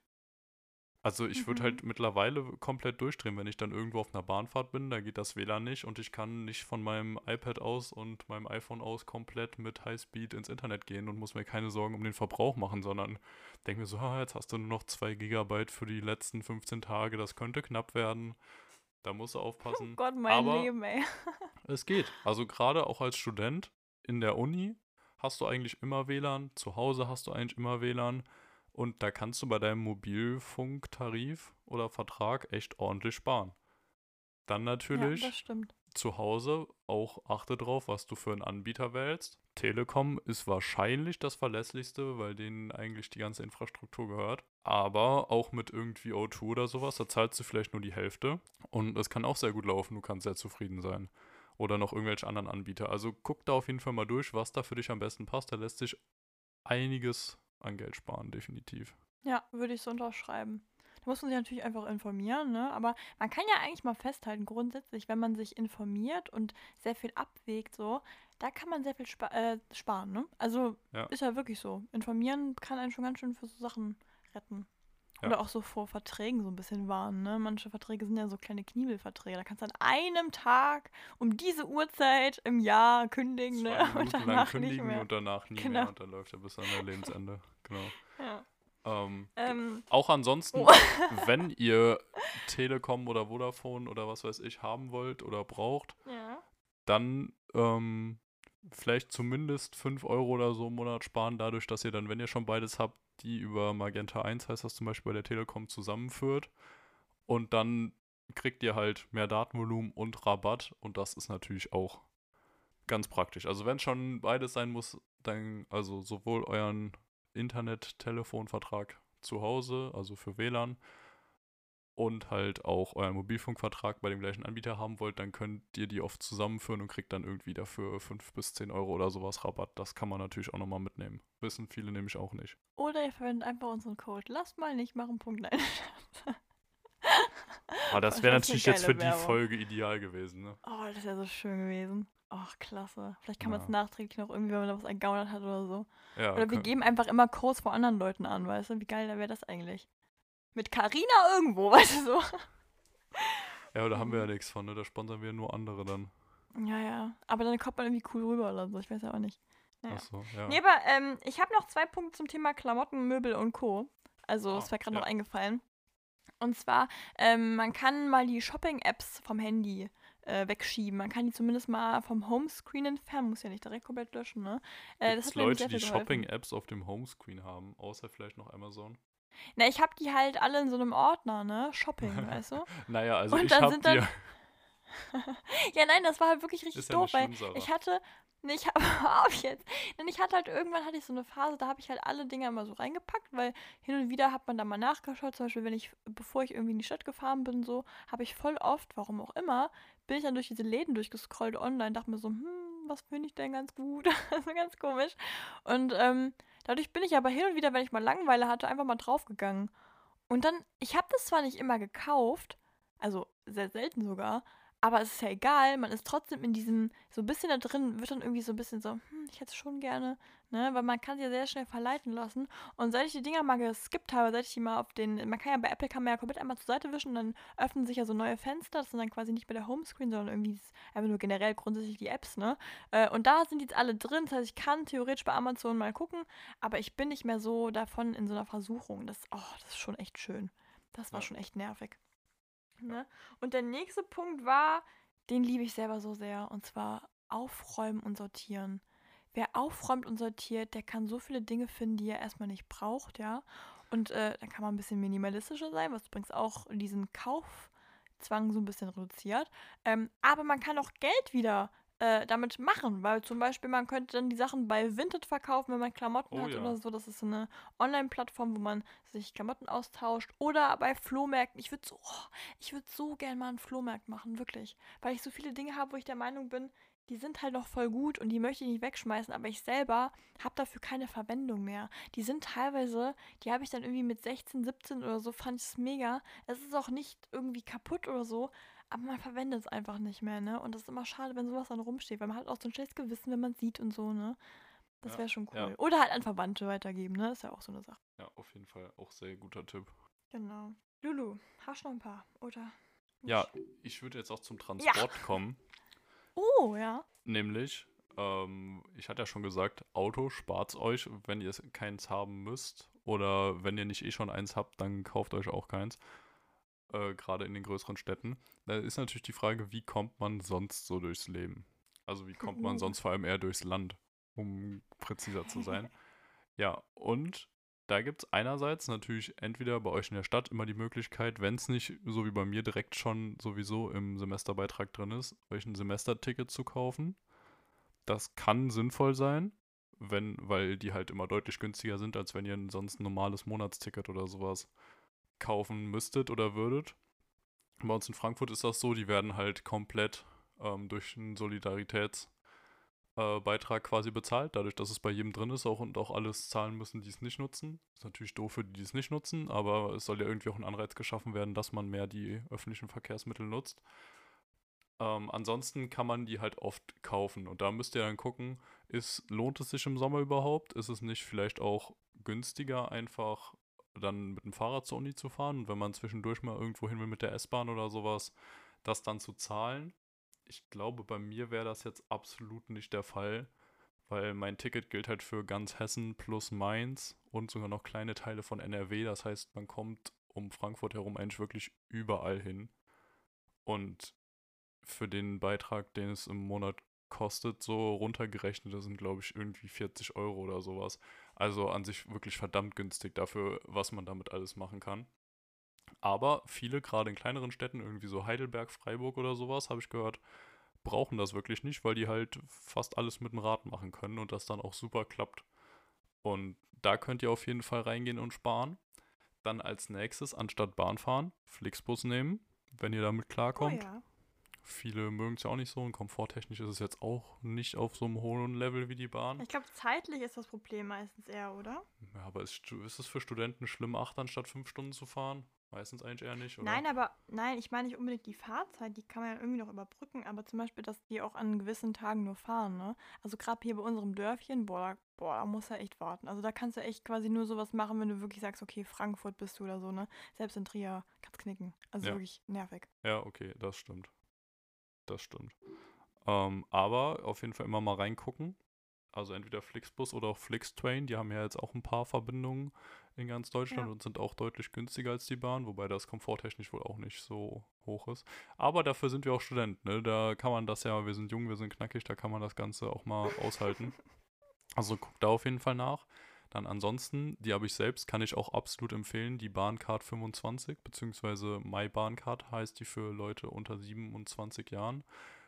Also ich würde Mhm. halt mittlerweile komplett durchdrehen, wenn ich dann irgendwo auf einer Bahnfahrt bin, da geht das WLAN nicht und ich kann nicht von meinem iPad aus und meinem iPhone aus komplett mit Highspeed ins Internet gehen und muss mir keine Sorgen um den Verbrauch machen, sondern denke mir so, ah, jetzt hast du nur noch 2 Gigabyte für die letzten 15 Tage, das könnte knapp werden. Da musst du [laughs] oh aufpassen. Gott, mein aber- Leben, ey. [laughs] Es geht. Also gerade auch als Student in der Uni hast du eigentlich immer WLAN, zu Hause hast du eigentlich immer WLAN und da kannst du bei deinem Mobilfunktarif oder Vertrag echt ordentlich sparen. Dann natürlich Ja, zu Hause auch achte drauf, was du für einen Anbieter wählst. Telekom ist wahrscheinlich das verlässlichste, weil denen eigentlich die ganze Infrastruktur gehört. Aber auch mit irgendwie O2 oder sowas, da zahlst du vielleicht nur die Hälfte. Und es kann auch sehr gut laufen, du kannst sehr zufrieden sein. Oder noch irgendwelche anderen Anbieter. Also guck da auf jeden Fall mal durch, was da für dich am besten passt. Da lässt sich einiges an Geld sparen, definitiv. Ja, würde ich so unterschreiben. Da muss man sich natürlich einfach informieren, ne? Aber man kann ja eigentlich mal festhalten, grundsätzlich, wenn man sich informiert und sehr viel abwägt, so, da kann man sehr viel spa äh, sparen, ne? Also Ja. ist ja wirklich so. Informieren kann einen schon ganz schön für so Sachen retten. Ja. Oder auch so vor Verträgen so ein bisschen warnen, ne? Manche Verträge sind ja so kleine Kniebelverträge. Da kannst du an einem Tag um diese Uhrzeit im Jahr kündigen, ne? [laughs] Und lang danach nicht kündigen mehr. und danach nie Genau. mehr und dann läuft er bis an dein Lebensende. Genau. Ja. Ähm, Ähm, Auch ansonsten, Oh. [laughs] wenn ihr Telekom oder Vodafone oder was weiß ich haben wollt oder braucht, ja. dann ähm, vielleicht zumindest 5 Euro oder so im Monat sparen, dadurch, dass ihr dann, wenn ihr schon beides habt, die über Magenta 1, heißt das zum Beispiel bei der Telekom, zusammenführt. Und dann kriegt ihr halt mehr Datenvolumen und Rabatt und das ist natürlich auch ganz praktisch. Also wenn schon beides sein muss, dann also sowohl euren Internet-Telefonvertrag zu Hause, also für WLAN, und halt auch euren Mobilfunkvertrag bei dem gleichen Anbieter haben wollt, dann könnt ihr die oft zusammenführen und kriegt dann irgendwie dafür 5 bis 10 Euro oder sowas Rabatt. Das kann man natürlich auch nochmal mitnehmen. Wissen viele nämlich auch nicht. Oder ihr verwendet einfach unseren Code. Lasst mal nicht machen. Punkt. Nein. [laughs] Aber das Das wäre natürlich jetzt für die Werbung. Folge ideal gewesen, ne? Oh, das wäre so schön gewesen. Ach, klasse. Vielleicht kann man es Ja. nachträglich noch irgendwie, wenn man da was ergaunert hat oder so. Ja, Oder wir geben einfach immer Codes von anderen Leuten an, weißt du? Wie geil wäre das eigentlich? Mit Carina irgendwo, [laughs] weißt du so? ja, da haben wir ja nichts von, ne? Da sponsern wir nur andere dann. Ja, ja. Aber dann kommt man irgendwie cool rüber oder so. Ich weiß ja auch nicht. Naja. Achso, ja. Nee, aber ähm, ich habe noch zwei Punkte zum Thema Klamotten, Möbel und Co. Also, Ah, es wäre gerade ja. noch eingefallen. Und zwar, ähm, man kann mal die Shopping-Apps vom Handy äh, wegschieben. Man kann die zumindest mal vom Homescreen entfernen, muss ja nicht direkt komplett löschen, ne? Äh, das das Gibt's hat Leute, die. Shopping-Apps auf dem Homescreen haben, außer vielleicht noch Amazon? Na, ich habe die halt alle in so einem Ordner, ne? Shopping, [laughs] weißt du? Naja, also Und ich dann sind [laughs] dann-. Ja, nein, das war halt wirklich richtig ja doof, weil ich hatte, nee, ich [laughs] habe auf jetzt, denn ich hatte halt irgendwann hatte ich so eine Phase, da habe ich halt alle Dinge immer so reingepackt, weil hin und wieder hat man da mal nachgeschaut, zum Beispiel wenn ich, bevor ich irgendwie in die Stadt gefahren bin, so, habe ich voll oft, warum auch immer, bin ich dann durch diese Läden durchgescrollt online, dachte mir so, hm, was finde ich denn ganz gut, also ganz komisch und ähm, dadurch bin ich aber hin und wieder, wenn ich mal Langeweile hatte, einfach mal draufgegangen. Und dann, ich habe das zwar nicht immer gekauft, also sehr selten sogar, aber es ist ja egal, man ist trotzdem in diesem, so ein bisschen da drin, wird dann irgendwie so ein bisschen so, hm, ich hätte es schon gerne, ne, weil man kann sich ja sehr schnell verleiten lassen. Und seit ich die Dinger mal geskippt habe, seit ich die mal auf den, man kann ja bei Apple kann man ja komplett einmal zur Seite wischen dann öffnen sich ja so neue Fenster, das sind dann quasi nicht mehr der Homescreen, sondern irgendwie einfach nur generell grundsätzlich die Apps, ne. Äh, Und da sind jetzt alle drin, das heißt, ich kann theoretisch bei Amazon mal gucken, aber ich bin nicht mehr so davon in so einer Versuchung. Das, oh, das ist schon echt schön. Das war Ja. schon echt nervig. Ne? Und der nächste Punkt war, den liebe ich selber so sehr, und zwar aufräumen und sortieren. Wer aufräumt und sortiert, der kann so viele Dinge finden, die er erstmal nicht braucht, ja. Und äh, dann kann man ein bisschen minimalistischer sein, was übrigens auch diesen Kaufzwang so ein bisschen reduziert. Ähm, aber man kann auch Geld wieder äh, damit machen, weil zum Beispiel man könnte dann die Sachen bei Vinted verkaufen, wenn man Klamotten Oh hat ja. oder so. Das ist so eine Online-Plattform, wo man sich Klamotten austauscht. Oder bei Flohmärkten. Ich würde so, oh, ich würde so gern mal einen Flohmarkt machen, wirklich. Weil ich so viele Dinge habe, wo ich der Meinung bin, die sind halt noch voll gut und die möchte ich nicht wegschmeißen, aber ich selber habe dafür keine Verwendung mehr. Die sind teilweise, die habe ich dann irgendwie mit 16, 17 oder so, fand ich es mega. Es ist auch nicht irgendwie kaputt oder so, aber man verwendet es einfach nicht mehr, ne? Und das ist immer schade, wenn sowas dann rumsteht, weil man hat auch so ein schlechtes Gewissen, wenn man es sieht und so, ne? Das Ja, wäre schon cool. ja. Oder halt an Verwandte weitergeben, ne? Ist ja auch so eine Sache. Ja, auf jeden Fall auch sehr guter Tipp. Genau. Lulu, hast du noch ein paar? Oder? Ja, ich würde jetzt auch zum Transport [laughs] kommen. Oh, ja. Nämlich, ähm, ich hatte ja schon gesagt, Auto spart's euch, wenn ihr keins haben müsst. Oder wenn ihr nicht eh schon eins habt, dann kauft euch auch keins. Äh, Gerade in den größeren Städten. Da ist natürlich die Frage, wie kommt man sonst so durchs Leben? Also wie kommt man Uh. sonst vor allem eher durchs Land, um präziser zu sein. [laughs] ja, und da gibt es einerseits natürlich entweder bei euch in der Stadt immer die Möglichkeit, wenn es nicht so wie bei mir direkt schon sowieso im Semesterbeitrag drin ist, euch ein Semesterticket zu kaufen. Das kann sinnvoll sein, wenn, weil die halt immer deutlich günstiger sind, als wenn ihr ein sonst ein normales Monatsticket oder sowas kaufen müsstet oder würdet. Bei uns in Frankfurt ist das so, die werden halt komplett ähm, durch einen Solidaritätsbeitrag äh, quasi bezahlt, dadurch, dass es bei jedem drin ist auch und auch alles zahlen müssen, die es nicht nutzen. Ist natürlich doof für die, die es nicht nutzen, aber es soll ja irgendwie auch ein Anreiz geschaffen werden, dass man mehr die öffentlichen Verkehrsmittel nutzt. Ähm, ansonsten kann man die halt oft kaufen und da müsst ihr dann gucken, ist, lohnt es sich im Sommer überhaupt? Ist es nicht vielleicht auch günstiger, einfach dann mit dem Fahrrad zur Uni zu fahren und wenn man zwischendurch mal irgendwo hin will mit der S-Bahn oder sowas, das dann zu zahlen? Ich glaube, bei mir wäre das jetzt absolut nicht der Fall, weil mein Ticket gilt halt für ganz Hessen plus Mainz und sogar noch kleine Teile von NRW. Das heißt, man kommt um Frankfurt herum eigentlich wirklich überall hin. Und für den Beitrag, den es im Monat kostet, so runtergerechnet, das sind, glaube ich, irgendwie 40 Euro oder sowas. Also an sich wirklich verdammt günstig dafür, was man damit alles machen kann. Aber viele, gerade in kleineren Städten, irgendwie so Heidelberg, Freiburg oder sowas, habe ich gehört, brauchen das wirklich nicht, weil die halt fast alles mit dem Rad machen können und das dann auch super klappt. Und da könnt ihr auf jeden Fall reingehen und sparen. Dann als nächstes, anstatt Bahn fahren, Flixbus nehmen, wenn ihr damit klarkommt. Oh ja. Viele mögen es ja auch nicht so und komforttechnisch ist es jetzt auch nicht auf so einem hohen Level wie die Bahn. Ich glaube, zeitlich ist das Problem meistens eher, oder? Ja, aber ist, ist es für Studenten schlimm, acht anstatt fünf Stunden zu fahren? Meistens eigentlich eher nicht, oder? Nein, aber nein, ich meine nicht unbedingt die Fahrzeit, die kann man ja irgendwie noch überbrücken, aber zum Beispiel, dass die auch an gewissen Tagen nur fahren, ne? Also gerade hier bei unserem Dörfchen, boah, da, boah, da musst du echt warten. Also da kannst du echt quasi nur sowas machen, wenn du wirklich sagst, okay, Frankfurt bist du oder so, ne? Selbst in Trier kannst knicken. Also Ja. wirklich nervig. Ja, okay, das stimmt. Das stimmt. Ähm, aber auf jeden Fall immer mal reingucken. Also entweder Flixbus oder auch Flixtrain. Die haben ja jetzt auch ein paar Verbindungen in ganz Deutschland Ja. und sind auch deutlich günstiger als die Bahn, wobei das komforttechnisch wohl auch nicht so hoch ist. Aber dafür sind wir auch Studenten, ne? Da kann man das ja, wir sind jung, wir sind knackig, da kann man das Ganze auch mal aushalten. [laughs] Also guck da auf jeden Fall nach. Dann ansonsten, die habe ich selbst, kann ich auch absolut empfehlen, die Bahncard 25, beziehungsweise MyBahncard heißt die für Leute unter 27 Jahren.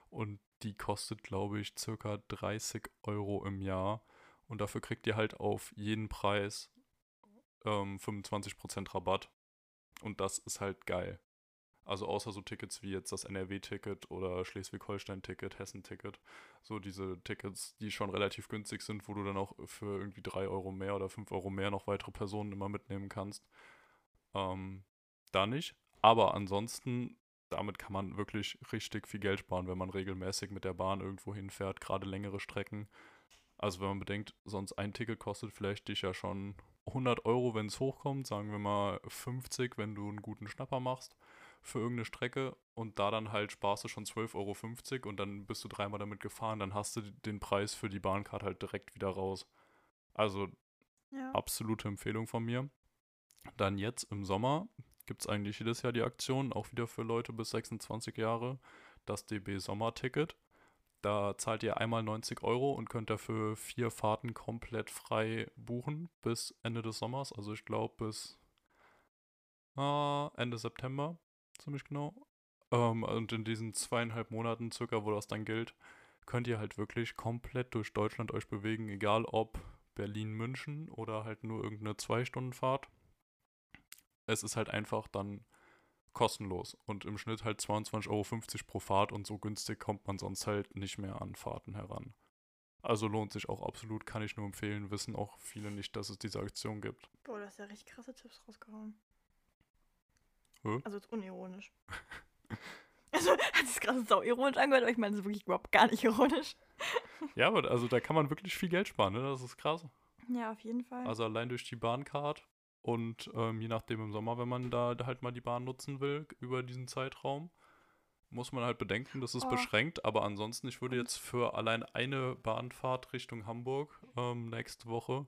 Und die kostet, glaube ich, circa 30 Euro im Jahr. Und dafür kriegt ihr halt auf jeden Preis ähm, 25% Rabatt. Und das ist halt geil. Also außer so Tickets wie jetzt das NRW-Ticket oder Schleswig-Holstein-Ticket, Hessen-Ticket. So diese Tickets, die schon relativ günstig sind, wo du dann auch für irgendwie 3 Euro mehr oder 5 Euro mehr noch weitere Personen immer mitnehmen kannst. Ähm, da nicht. Aber ansonsten, damit kann man wirklich richtig viel Geld sparen, wenn man regelmäßig mit der Bahn irgendwo hinfährt, gerade längere Strecken. Also wenn man bedenkt, sonst ein Ticket kostet vielleicht dich ja schon 100 Euro, wenn es hochkommt, sagen wir mal 50, wenn du einen guten Schnapper machst für irgendeine Strecke und da dann halt sparst du schon 12,50 Euro und dann bist du dreimal damit gefahren, dann hast du den Preis für die Bahncard halt direkt wieder raus. Also Ja. absolute Empfehlung von mir. Dann jetzt im Sommer gibt es eigentlich jedes Jahr die Aktion, auch wieder für Leute bis 26 Jahre, das DB Sommerticket. Da zahlt ihr einmal 90 Euro und könnt dafür vier Fahrten komplett frei buchen bis Ende des Sommers. Also ich glaube bis ah, Ende September, ziemlich genau. Ähm, und in diesen zweieinhalb Monaten circa, wo das dann gilt, könnt ihr halt wirklich komplett durch Deutschland euch bewegen, egal ob Berlin-München oder halt nur irgendeine Zwei-Stunden-Fahrt. Es ist halt einfach dann kostenlos und im Schnitt halt 22,50 Euro pro Fahrt und so günstig kommt man sonst halt nicht mehr an Fahrten heran. Also lohnt sich auch absolut, kann ich nur empfehlen, wissen auch viele nicht, dass es diese Aktion gibt. Boah, du hast ja richtig krasse Tipps rausgehauen. Hä? Also jetzt unironisch. [laughs] also hat sich gerade sau ironisch angehört, aber ich meine es ist wirklich überhaupt gar nicht ironisch. Ja, aber also da kann man wirklich viel Geld sparen, ne? Das ist krass. Ja, auf jeden Fall. Also allein durch die Bahncard und ähm, je nachdem im Sommer, wenn man da halt mal die Bahn nutzen will über diesen Zeitraum, muss man halt bedenken, das ist Oh. beschränkt. Aber ansonsten, ich würde jetzt für allein eine Bahnfahrt Richtung Hamburg ähm, nächste Woche,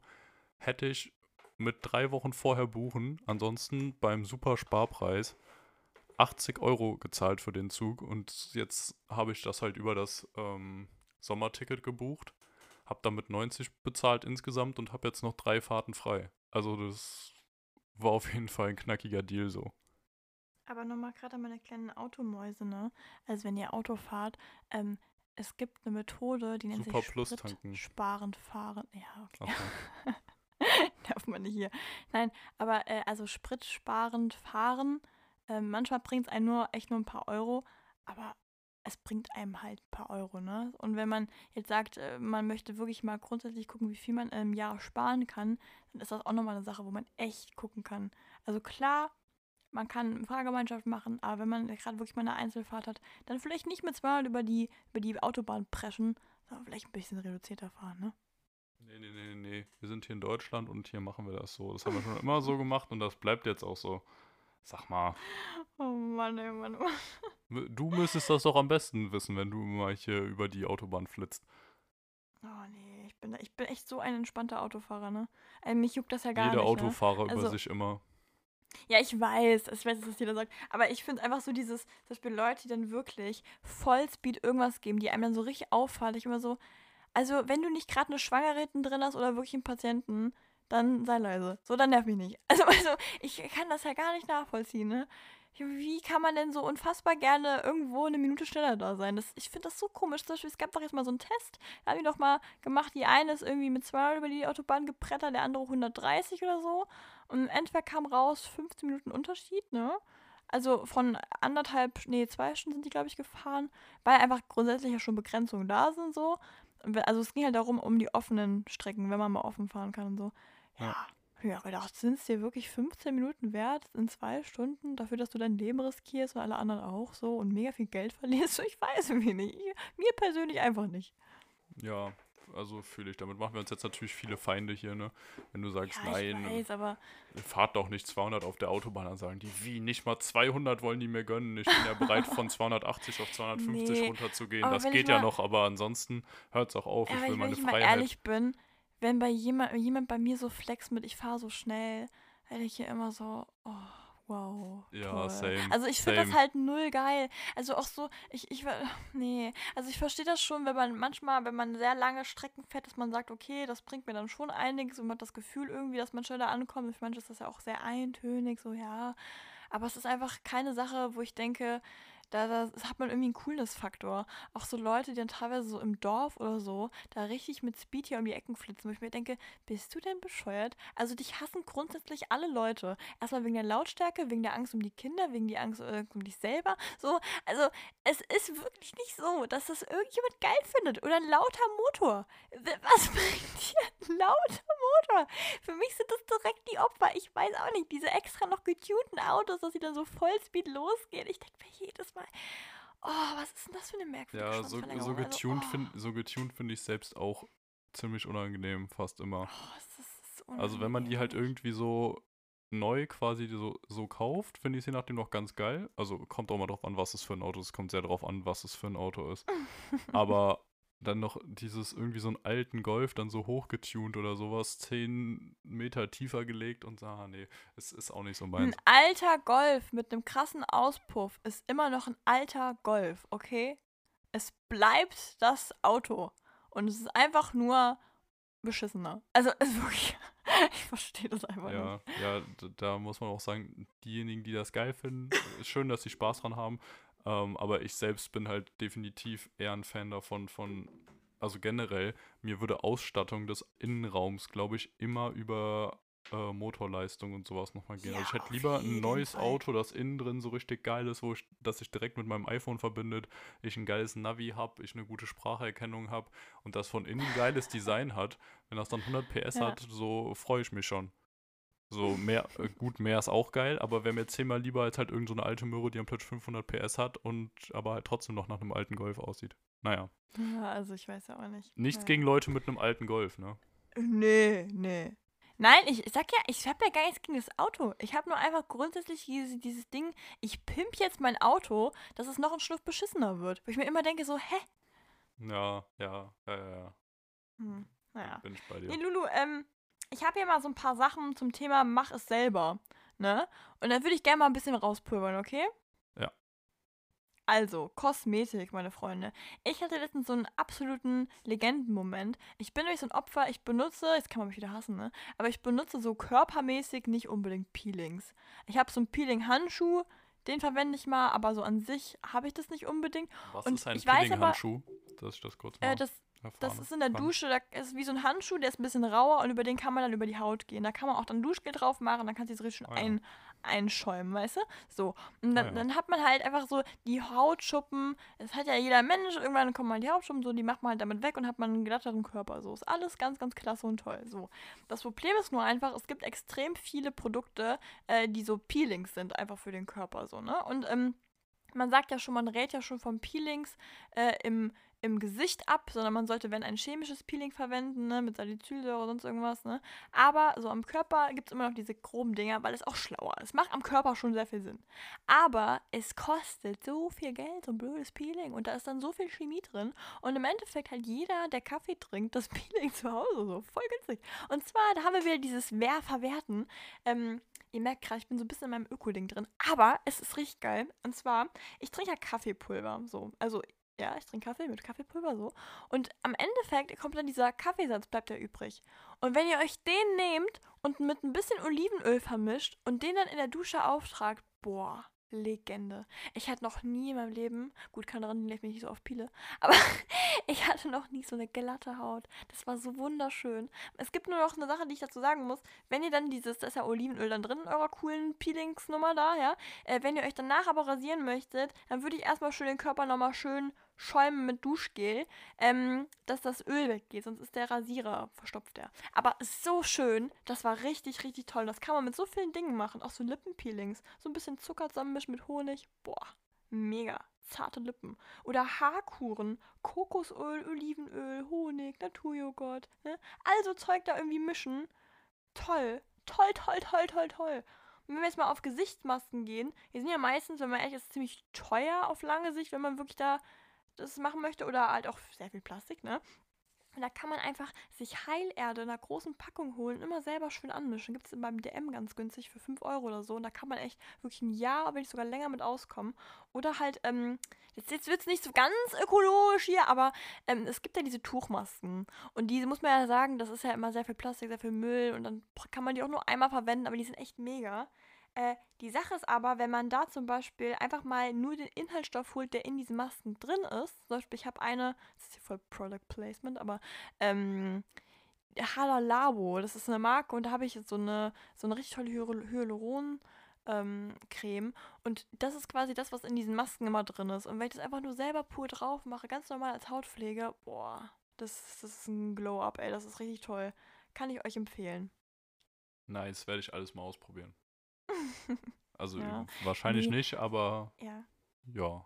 hätte ich mit drei Wochen vorher buchen. Ansonsten beim super Sparpreis 80 Euro gezahlt für den Zug. Und jetzt habe ich das halt über das ähm, Sommerticket gebucht. Habe damit 90 bezahlt insgesamt und habe jetzt noch drei Fahrten frei. Also das war auf jeden Fall ein knackiger Deal so. Aber nochmal gerade an meine kleinen Automäuse, ne? Also wenn ihr Auto fahrt, ähm, es gibt eine Methode, die nennt Super sich Plus Sprit tanken. sparend fahren. Ja, okay. Okay. [laughs] Man nicht hier. Nein, aber äh, also spritsparend fahren, ähm, manchmal bringt es einem nur echt nur ein paar Euro, aber es bringt einem halt ein paar Euro, ne? Und wenn man jetzt sagt, äh, man möchte wirklich mal grundsätzlich gucken, wie viel man im Jahr sparen kann, dann ist das auch nochmal eine Sache, wo man echt gucken kann. Also klar, man kann Fahrgemeinschaft machen, aber wenn man gerade wirklich mal eine Einzelfahrt hat, dann vielleicht nicht mit zweimal über die, über die Autobahn preschen, sondern vielleicht ein bisschen reduzierter fahren, ne? Nee, nee, nee, nee. Wir sind hier in Deutschland und hier machen wir das so. Das haben wir schon immer so gemacht und das bleibt jetzt auch so. Sag mal, Oh Mann, ey, Mann, oh Mann. du müsstest das doch am besten wissen, wenn du mal hier über die Autobahn flitzt. Oh nee, ich bin, da- ich bin echt so ein entspannter Autofahrer, ne? Also mich juckt das ja gar Jeder nicht. Ne? Autofahrer über Also- sich immer. Ja, ich weiß, ich weiß, was jeder sagt. Aber ich finde einfach so dieses, zum Beispiel Leute, die dann wirklich Vollspeed irgendwas geben, die einem dann so richtig auffallen. Ich immer so, also wenn du nicht gerade eine Schwangere drin hast oder wirklich einen Patienten, dann sei leise. So, dann nerv mich nicht. [laughs] Also, also ich kann das ja gar nicht nachvollziehen, ne? Wie kann man denn so unfassbar gerne irgendwo eine Minute schneller da sein? Das, ich finde das so komisch. Zum Beispiel, es gab doch jetzt mal so einen Test, da haben die doch mal gemacht, die eine ist irgendwie mit 200 über die Autobahn gebrettert, der andere 130 oder so. Und Endeffekt kam raus 15 Minuten Unterschied, ne? Also von anderthalb, nee, zwei Stunden sind die, glaube ich, gefahren, weil einfach grundsätzlich ja schon Begrenzungen da sind, so. Also es ging halt darum, um die offenen Strecken, wenn man mal offen fahren kann und so. Ja, Ja. ich gedacht, sind es dir wirklich 15 Minuten wert in zwei Stunden dafür, dass du dein Leben riskierst und alle anderen auch so und mega viel Geld verlierst? [laughs] Ich weiß irgendwie nicht. Ich, mir persönlich einfach nicht. Ja, also fühle ich. Damit machen wir uns jetzt natürlich viele Feinde hier, ne? Wenn du sagst, Ja, nein, ich weiß, aber fahrt doch nicht 200 auf der Autobahn, dann sagen die, wie, nicht mal 200 wollen die mir gönnen. Ich bin ja bereit, von [laughs] 280 auf 250 Nee, runterzugehen. aber Das wenn ich geht ja mal- noch, aber ansonsten hört es auch auf. Ich will wenn meine ich mal Freiheit. ehrlich bin, wenn bei jemand, jemand bei mir so flex mit, ich fahre so schnell, hätte ich hier immer so, oh, wow. Ja, toll. same, Also ich finde das halt null geil. Also auch so, ich, ich, [laughs] nee. Also ich verstehe das schon, wenn man manchmal, wenn man sehr lange Strecken fährt, dass man sagt, okay, das bringt mir dann schon einiges und man hat das Gefühl irgendwie, dass man schneller ankommt. Manche ist das ja auch sehr eintönig, so ja. Aber es ist einfach keine Sache, wo ich denke, da, da hat man irgendwie einen Coolness-Faktor. Auch so Leute, die dann teilweise so im Dorf oder so da richtig mit Speed hier um die Ecken flitzen, wo ich mir denke, bist du denn bescheuert? Also dich hassen grundsätzlich alle Leute. Erstmal wegen der Lautstärke, wegen der Angst um die Kinder, wegen der Angst äh, um dich selber. So, also es ist wirklich nicht so, dass das irgendjemand geil findet. Oder ein lauter Motor. Was [laughs] bringt dir ein lauter Motor? Für mich sind das direkt die Opfer. Ich weiß auch nicht, diese extra noch getunten Autos, dass sie dann so Vollspeed losgehen. Ich denke mir jedes Mal, oh, was ist denn das für eine merkwürdige Ja, so, Schwanzverlängerung? so Also, getuned oh, finde so find ich selbst auch ziemlich unangenehm, fast immer. oh, es ist so Also wenn man die halt unangenehm. irgendwie so neu quasi so, so kauft, finde ich sie nachdem noch ganz geil. Also kommt auch mal drauf an, was es für ein Auto ist. Kommt sehr drauf an, was es für ein Auto ist. [laughs] Aber dann noch dieses irgendwie so einen alten Golf dann so hochgetuned oder sowas, 10 Meter tiefer gelegt und ah nee, es ist auch nicht so Ein meins. alter Golf mit einem krassen Auspuff ist immer noch ein alter Golf, okay? Es bleibt das Auto. Und es ist einfach nur beschissener. Also, es ist wirklich. [laughs] ich verstehe das einfach Ja, nicht. ja, da muss man auch sagen, diejenigen, die das geil finden, ist schön, dass sie Spaß dran haben. Ähm, aber ich selbst bin halt definitiv eher ein Fan davon, von, also generell, mir würde Ausstattung des Innenraums, glaube ich, immer über äh, Motorleistung und sowas nochmal gehen. Ja, also ich hätte lieber ein neues Fall. Auto, das innen drin so richtig geil ist, wo ich, das sich direkt mit meinem iPhone verbindet, ich ein geiles Navi habe, ich eine gute Spracherkennung habe und das von innen geiles Design hat. Wenn das dann 100 PS Ja. hat, so freue ich mich schon. So mehr, äh, gut, mehr ist auch geil, aber wäre mir zehnmal lieber als halt irgendeine so eine alte Möhre, die am plötzlich 500 PS hat und aber halt trotzdem noch nach einem alten Golf aussieht. Naja, Ja, also ich weiß ja auch nicht. nichts gegen Leute mit einem alten Golf, ne? Nee, nee. Nein, ich, sag ja, ich habe ja gar nichts gegen das Auto. Ich habe nur einfach grundsätzlich dieses, dieses Ding, ich pimp jetzt mein Auto, dass es noch ein Schnuff beschissener wird. Wo ich mir immer denke, so, hä? Ja, ja, ja, ja, ja. Hm, naja. Bin ich bei dir. Nee, Lulu, ähm, ich habe hier mal so ein paar Sachen zum Thema Mach es selber, ne? Und da würde ich gerne mal ein bisschen rauspulvern, okay? Ja. Also, Kosmetik, meine Freunde. Ich hatte letztens so einen absoluten Legendenmoment. Ich bin nämlich so ein Opfer, ich benutze, jetzt kann man mich wieder hassen, ne? Aber ich benutze so körpermäßig nicht unbedingt Peelings. Ich habe so einen Peeling-Handschuh, den verwende ich mal, aber so an sich habe ich das nicht unbedingt. Was und ist ein Peeling-Handschuh? Dass ich das kurz mal Äh, das Das ist in der. Dusche, da ist wie so ein Handschuh, der ist ein bisschen rauer und über den kann man dann über die Haut gehen. Da kann man auch dann Duschgel drauf machen, dann kann sich das richtig schön Ah ja. ein, einschäumen, weißt du? So. Und dann, Ah ja. dann hat man halt einfach so die Hautschuppen. Das hat ja jeder Mensch, irgendwann kommen mal die Hautschuppen, so, die macht man halt damit weg und hat man einen glatteren Körper. So. Ist alles ganz, ganz klasse und toll. So. Das Problem ist nur einfach, es gibt extrem viele Produkte, äh, die so Peelings sind, einfach für den Körper. So, ne? Und ähm, man sagt ja schon, man rät ja schon von Peelings äh, im, im Gesicht ab, sondern man sollte, wenn ein chemisches Peeling verwenden, ne, mit Salicylsäure oder sonst irgendwas, ne. Aber so am Körper gibt es immer noch diese groben Dinger, weil es auch schlauer ist. Macht am Körper schon sehr viel Sinn. Aber es kostet so viel Geld, so ein blödes Peeling. Und da ist dann so viel Chemie drin. Und im Endeffekt hat jeder, der Kaffee trinkt, das [laughs] Peeling zu Hause so. Voll günstig. Und zwar, da haben wir wieder dieses Wer-Verwerten. Ähm, Ihr merkt gerade, ich bin so ein bisschen in meinem Öko-Ding drin. Aber es ist richtig geil. Und zwar, ich trinke ja Kaffeepulver. So. Also, ja, ich trinke Kaffee mit Kaffeepulver so. Und am Endeffekt kommt dann dieser Kaffeesatz, bleibt ja übrig. Und wenn ihr euch den nehmt und mit ein bisschen Olivenöl vermischt und den dann in der Dusche auftragt, boah, Legende. Ich hatte noch nie in meinem Leben, gut, dass ich mich nicht so oft piele, [laughs] aber ich hatte noch nie so eine glatte Haut. Das war so wunderschön. Es gibt nur noch eine Sache, die ich dazu sagen muss. Wenn ihr dann dieses, da ist ja Olivenöl dann drin in eurer coolen Peelingsnummer da, ja. Äh, wenn ihr euch danach aber rasieren möchtet, dann würde ich erstmal schön den Körper nochmal schön schäumen mit Duschgel, ähm, dass das Öl weggeht, sonst ist der Rasierer verstopft der. Aber so schön, das war richtig, richtig toll. Das kann man mit so vielen Dingen machen, auch so Lippenpeelings, so ein bisschen Zucker zusammenmischen mit Honig. Boah, mega. zarte Lippen. Oder Haarkuren, Kokosöl, Olivenöl, Honig, Naturjoghurt. Ne? Also Zeug da irgendwie mischen. Toll, toll, toll, toll, toll, toll. Und wenn wir jetzt mal auf Gesichtsmasken gehen, die sind ja meistens, wenn man ehrlich ist, ziemlich teuer auf lange Sicht, wenn man wirklich da das machen möchte. Oder halt auch sehr viel Plastik, ne? Und da kann man einfach sich Heilerde in einer großen Packung holen, immer selber schön anmischen. Gibt es beim DM ganz günstig für 5 Euro oder so. Und da kann man echt wirklich ein Jahr, wenn nicht sogar länger mit auskommen. Oder halt, ähm, jetzt, jetzt wird es nicht so ganz ökologisch hier, aber ähm, es gibt ja diese Tuchmasken. Und diese muss man ja sagen, das ist ja immer sehr viel Plastik, sehr viel Müll. Und dann kann man die auch nur einmal verwenden, aber die sind echt mega. Äh, die Sache ist aber, wenn man da zum Beispiel einfach mal nur den Inhaltsstoff holt, der in diesen Masken drin ist, zum Beispiel, ich habe eine, das ist hier voll Product Placement, aber ähm, Halalabo, das ist eine Marke und da habe ich so eine, so eine richtig tolle Hyaluron- ähm, Creme. Und das ist quasi das, was in diesen Masken immer drin ist. Und wenn ich das einfach nur selber pur drauf mache, ganz normal als Hautpflege, boah, das, das ist ein Glow-Up, ey, das ist richtig toll. Kann ich euch empfehlen. Nice, werde ich alles mal ausprobieren. Also [laughs] ja. wahrscheinlich nee. nicht, aber ja. ja.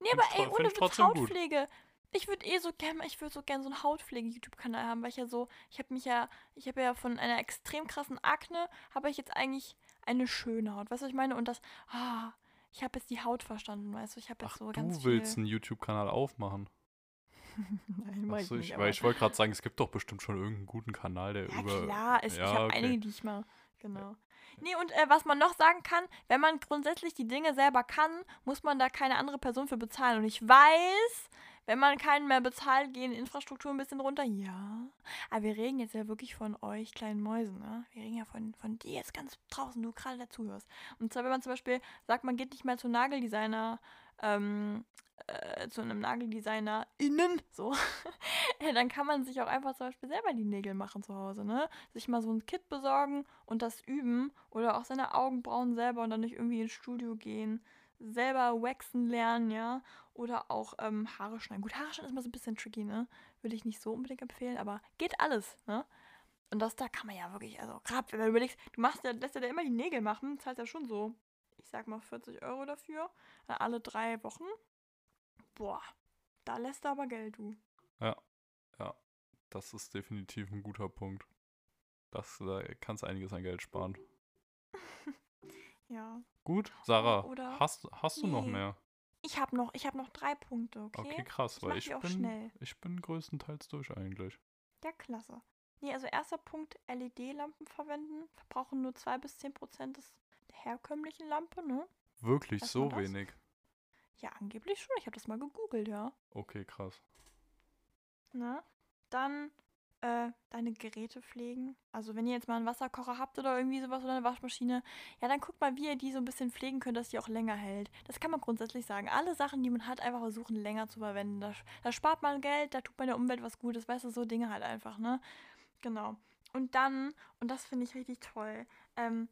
Nee, aber ey, ohne Witz Hautpflege. Gut. Ich würde eh so gerne, ich würde so gerne so einen Hautpflege-YouTube-Kanal haben, weil ich ja so, ich habe mich ja, ich habe ja von einer extrem krassen Akne, habe ich jetzt eigentlich eine schöne Haut. Weißt du, was ich meine? Und das, ah, ich habe jetzt die Haut verstanden, weißt du? Ich habe jetzt Ach, so ganz du willst viel... einen YouTube-Kanal aufmachen? [laughs] Nein, mach ich nicht. Weil ich wollte gerade sagen, es gibt doch bestimmt schon irgendeinen guten Kanal, der ja, über. Klar, es, ja, ich habe okay. einige, die ich mal. Genau. Nee, und äh, was man noch sagen kann, wenn man grundsätzlich die Dinge selber kann, muss man da keine andere Person für bezahlen. Und ich weiß, wenn man keinen mehr bezahlt, gehen Infrastruktur ein bisschen runter. Ja. Aber wir reden jetzt ja wirklich von euch kleinen Mäusen, ne? Wir reden ja von, von dir jetzt ganz draußen, du gerade dazuhörst. Und zwar, wenn man zum Beispiel sagt, man geht nicht mehr zu Nageldesigner, ähm, äh, zu einem Nageldesigner innen, so, [laughs] dann kann man sich auch einfach zum Beispiel selber die Nägel machen zu Hause, ne? Sich mal so ein Kit besorgen und das üben oder auch seine Augenbrauen selber und dann nicht irgendwie ins Studio gehen, selber waxen lernen, ja? Oder auch ähm, Haare schneiden. Gut, Haare schneiden ist mal so ein bisschen tricky, ne? Würde ich nicht so unbedingt empfehlen, aber geht alles, ne? Und das da kann man ja wirklich, also gerade wenn du überlegst, du machst ja, lässt ja immer die Nägel machen, zahlst ja schon so, ich sag mal 40 Euro dafür, alle drei Wochen. Boah, da lässt er aber Geld, du. Ja, ja. Das ist definitiv ein guter Punkt. Das, da kannst einiges an Geld sparen. [laughs] ja. Gut, Sarah, Oder hast, hast du nee. noch mehr? Ich habe noch, hab noch drei Punkte, okay? Okay, krass, ich weil ich bin, schnell. ich bin größtenteils durch eigentlich. Ja, klasse. Nee, also erster Punkt, LED-Lampen verwenden. Verbrauchen nur 2 bis 10 Prozent des der herkömmlichen Lampe, ne? Wirklich, Weiß so wenig? Ja, angeblich schon. Ich habe das mal gegoogelt, ja. Okay, krass. Ne? Dann äh, deine Geräte pflegen. Also wenn ihr jetzt mal einen Wasserkocher habt oder irgendwie sowas oder eine Waschmaschine, ja, dann guckt mal, wie ihr die so ein bisschen pflegen könnt, dass die auch länger hält. Das kann man grundsätzlich sagen. Alle Sachen, die man hat, einfach versuchen länger zu verwenden. Da, da spart man Geld, da tut man der Umwelt was Gutes, weißt du, so Dinge halt einfach, ne? Genau. Und dann, und das finde ich richtig toll, ähm,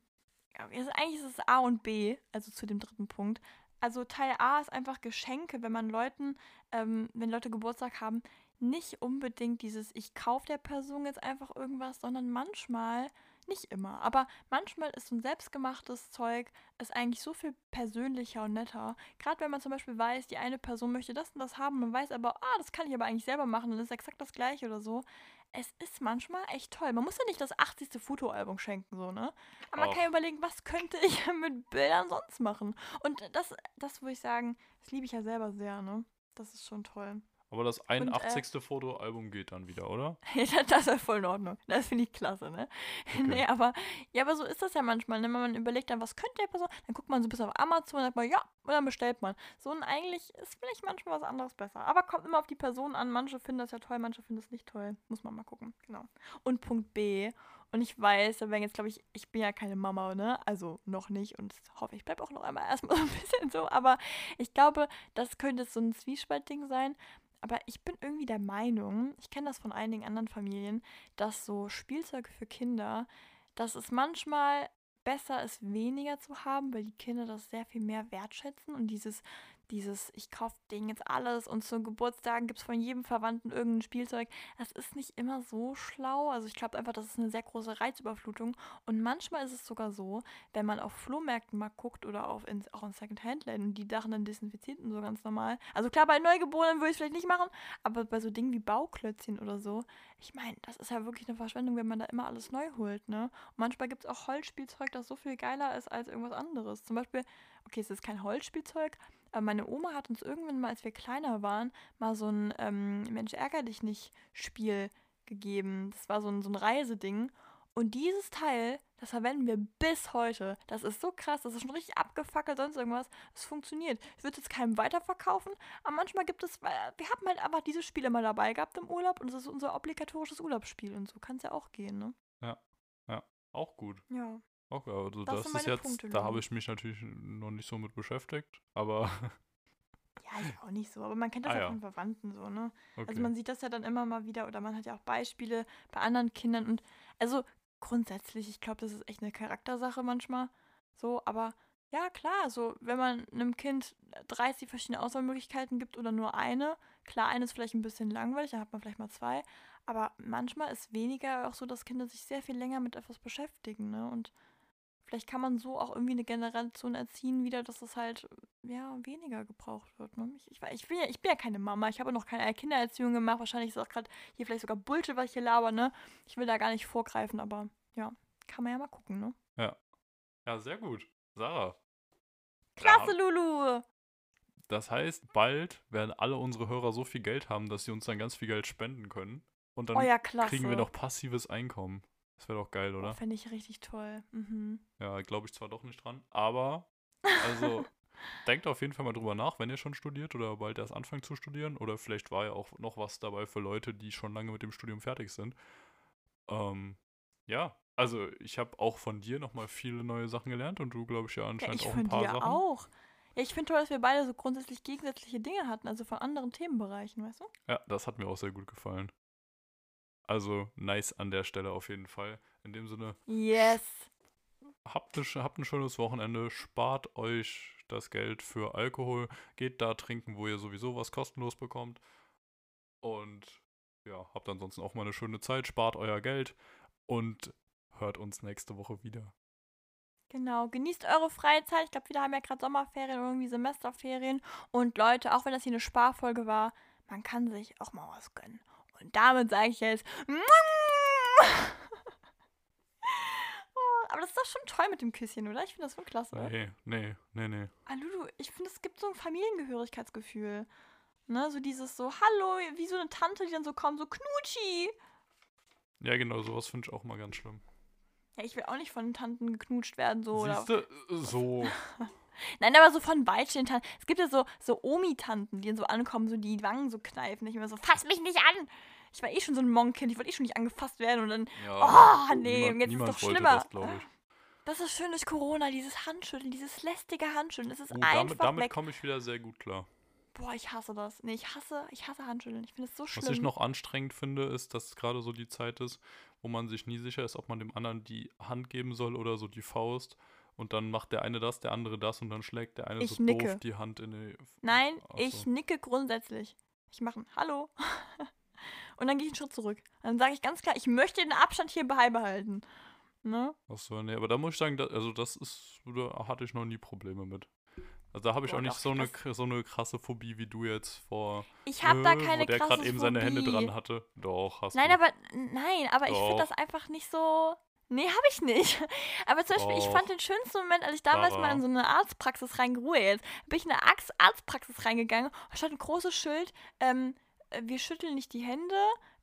eigentlich ist es A und B, also zu dem dritten Punkt, also Teil A ist einfach Geschenke, wenn man Leuten, ähm, wenn Leute Geburtstag haben, nicht unbedingt dieses, ich kaufe der Person jetzt einfach irgendwas, sondern manchmal, nicht immer, aber manchmal ist so ein selbstgemachtes Zeug ist eigentlich so viel persönlicher und netter. Gerade wenn man zum Beispiel weiß, die eine Person möchte das und das haben, man weiß aber, ah, das kann ich aber eigentlich selber machen und das ist exakt das gleiche oder so es ist manchmal echt toll. Man muss ja nicht das 80. Fotoalbum schenken, so, ne? Aber man kann ja überlegen, was könnte [laughs] ich mit Bildern sonst machen? Und das, das würde ich sagen, das liebe ich ja selber sehr, ne? Das ist schon toll. Aber das 81. Und, äh, Fotoalbum geht dann wieder, oder? [laughs] das ist voll in Ordnung. Das finde ich klasse, ne? Okay. nee, aber, ja, aber so ist das ja manchmal, ne? Wenn man überlegt dann, was könnte der Person, dann guckt man so bis auf Amazon und sagt man, ja, und dann bestellt man. So und eigentlich ist vielleicht manchmal was anderes besser. Aber kommt immer auf die Person an. Manche finden das ja toll, manche finden es nicht toll. Muss man mal gucken. Genau. Und Punkt B. Und ich weiß, da werden jetzt, glaube ich, ich bin ja keine Mama, ne? Also noch nicht. Und hoffe, ich bleibe auch noch einmal erstmal so ein bisschen so. Aber ich glaube, das könnte so ein Zwiespaltding sein. Aber ich bin irgendwie der Meinung, ich kenne das von einigen anderen Familien, dass so Spielzeug für Kinder, dass es manchmal besser ist, weniger zu haben, weil die Kinder das sehr viel mehr wertschätzen und dieses dieses, ich kaufe denen jetzt alles und zu Geburtstagen gibt es von jedem Verwandten irgendein Spielzeug. Das ist nicht immer so schlau. Also ich glaube einfach, das ist eine sehr große Reizüberflutung. Und manchmal ist es sogar so, wenn man auf Flohmärkten mal guckt oder auf in, auch in Second-Hand-Läden, die Dachen dann desinfiziert und so ganz normal. Also klar, bei Neugeborenen würde ich es vielleicht nicht machen, aber bei so Dingen wie Bauklötzchen oder so, ich meine, das ist ja wirklich eine Verschwendung, wenn man da immer alles neu holt, ne? Und manchmal gibt es auch Holzspielzeug, das so viel geiler ist als irgendwas anderes. Zum Beispiel, okay, es ist kein Holzspielzeug, aber meine Oma hat uns irgendwann mal, als wir kleiner waren, mal so ein ähm, Mensch ärger dich nicht Spiel gegeben. Das war so ein, so ein Reiseding. Und dieses Teil, das verwenden wir bis heute. Das ist so krass, das ist schon richtig abgefackelt, sonst irgendwas. Es funktioniert. Ich würde jetzt keinem weiterverkaufen, aber manchmal gibt es, wir haben halt einfach diese Spiele mal dabei gehabt im Urlaub und es ist unser obligatorisches Urlaubsspiel und so kann es ja auch gehen, ne? Ja, ja, auch gut. Ja. Okay, also das, das ist jetzt, Punkte, da habe ich mich natürlich noch nicht so mit beschäftigt, aber. [laughs] Ja, ich auch nicht so, aber man kennt das ah, ja von Verwandten so, ne? Also okay. Also man sieht das ja dann immer mal wieder oder man hat ja auch Beispiele bei anderen Kindern und also grundsätzlich, ich glaube, das ist echt eine Charaktersache manchmal so, aber ja, klar, so wenn man einem Kind 30 verschiedene Auswahlmöglichkeiten gibt oder nur eine, klar, eine ist vielleicht ein bisschen langweilig, dann hat man vielleicht mal zwei, aber manchmal ist weniger auch so, dass Kinder sich sehr viel länger mit etwas beschäftigen, ne? Und vielleicht kann man so auch irgendwie eine Generation erziehen wieder, dass es halt ja weniger gebraucht wird. Ne? Ich, ich, ich, bin ja, ich bin ja keine Mama, ich habe noch keine Kindererziehung gemacht. Wahrscheinlich ist auch gerade hier vielleicht sogar Bullshit, was ich hier laber, ne? Ich will da gar nicht vorgreifen, aber ja, kann man ja mal gucken, ne? Ja. Ja, sehr gut. Sarah. Klasse, ja. Lulu! Das heißt, bald werden alle unsere Hörer so viel Geld haben, dass sie uns dann ganz viel Geld spenden können. Und dann oh ja, kriegen wir noch passives Einkommen. Das wäre doch geil, oder? Oh, Fände ich richtig toll. Mhm. Ja, glaube ich zwar doch nicht dran, aber also [laughs] denkt auf jeden Fall mal drüber nach, wenn ihr schon studiert oder bald erst anfangt zu studieren. Oder vielleicht war ja auch noch was dabei für Leute, die schon lange mit dem Studium fertig sind. Ähm, ja, also ich habe auch von dir nochmal viele neue Sachen gelernt und du, glaube ich, ja anscheinend ja, ich auch ein paar dir Sachen. auch. Ja, ich finde toll, dass wir beide so grundsätzlich gegensätzliche Dinge hatten, also von anderen Themenbereichen, weißt du? Ja, das hat mir auch sehr gut gefallen. Also nice an der Stelle auf jeden Fall. In dem Sinne. Yes. Habt, ne, habt ein schönes Wochenende. Spart euch das Geld für Alkohol. Geht da trinken, wo ihr sowieso was kostenlos bekommt. Und ja, habt ansonsten auch mal eine schöne Zeit. Spart euer Geld und hört uns nächste Woche wieder. Genau, genießt eure Freizeit. Ich glaube, viele haben ja gerade Sommerferien oder irgendwie Semesterferien. Und Leute, auch wenn das hier eine Sparfolge war, man kann sich auch mal was gönnen. Und damit sage ich jetzt. [laughs] Oh, aber das ist doch schon toll mit dem Küsschen, oder? Ich finde das schon klasse. Nee, nee, nee, nee. Alulu, ich finde, es gibt so ein Familiengehörigkeitsgefühl. Ne, so dieses so, hallo, wie so eine Tante, die dann so kommt, so Knutschi. Ja, genau, sowas finde ich auch mal ganz schlimm. Ja, ich will auch nicht von Tanten geknutscht werden, so. Siehste, oder? so. [laughs] Nein, aber so von Tanten. Es gibt ja so, so Omi-Tanten, die dann so ankommen, so die Wangen so kneifen. Ich immer so, fass mich nicht an! Ich war eh schon so ein Monk-Kind, ich wollte eh schon nicht angefasst werden und dann, ja, oh nee, niemand, jetzt ist es doch schlimmer. Das, das, ist schön durch Corona, dieses Handschütteln, dieses lästige Handschütteln. Das ist oh, einfach Damit, damit komme ich wieder sehr gut klar. Boah, ich hasse das. Nee, ich hasse, ich hasse Handschütteln. Ich finde es so schlimm. Was ich noch anstrengend finde, ist, dass es gerade so die Zeit ist, wo man sich nie sicher ist, ob man dem anderen die Hand geben soll oder so die Faust. Und dann macht der eine das, der andere das und dann schlägt der eine ich so nicke. doof die Hand in die. Nein, Achso. ich nicke grundsätzlich. Ich mache ein Hallo. [laughs] und dann gehe ich einen Schritt zurück. Dann sage ich ganz klar, ich möchte den Abstand hier beibehalten. Ne? Achso, nee, aber da muss ich sagen, da, also das ist, da hatte ich noch nie Probleme mit. Also da habe ich Boah, auch nicht doch, so, eine, so eine krasse Phobie wie du jetzt vor. Ich habe äh, da keine wo der gerade eben seine Hände dran hatte. Doch, hast nein, du. Aber, nein, aber Doch. ich finde das einfach nicht so. Nee, habe ich nicht. [laughs] Aber zum Beispiel, oh. ich fand den schönsten Moment, als ich damals Sarah. mal in so eine Arztpraxis reingeruhe jetzt, bin ich in eine Arztpraxis reingegangen, da stand ein großes Schild, ähm, äh, wir schütteln nicht die Hände,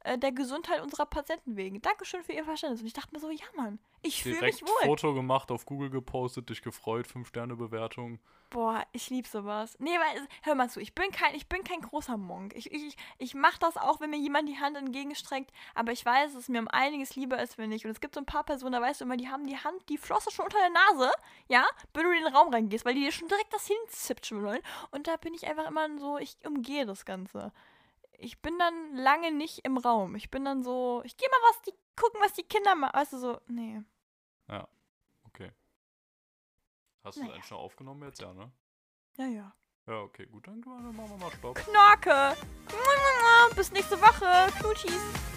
äh, der Gesundheit unserer Patienten wegen. Dankeschön für Ihr Verständnis. Und ich dachte mir so, ja Mann, ich fühle mich wohl. Foto gemacht, auf Google gepostet, dich gefreut, 5-Sterne-Bewertung. Boah, ich liebe sowas. Nee, weil, hör mal zu, ich bin kein, ich bin kein großer Monk. Ich, ich, ich mache das auch, wenn mir jemand die Hand entgegenstreckt, aber ich weiß, dass es mir um einiges lieber ist, wenn ich. Und es gibt so ein paar Personen, da weißt du immer, die haben die Hand, die Flosse schon unter der Nase, ja, wenn du in den Raum reingehst, weil die dir schon direkt das hinzippt wollen. Und da bin ich einfach immer so, ich umgehe das Ganze ich bin dann lange nicht im Raum. Ich bin dann so, ich gehe mal was, die gucken, was die Kinder machen. Weißt du, so, nee. Ja. Hast naja. du eigentlich schon aufgenommen jetzt? Ja, ne? Ja, ja. Ja, okay, gut, dann machen wir mal Stopp. Knorke. Bis nächste Woche. Knutschies.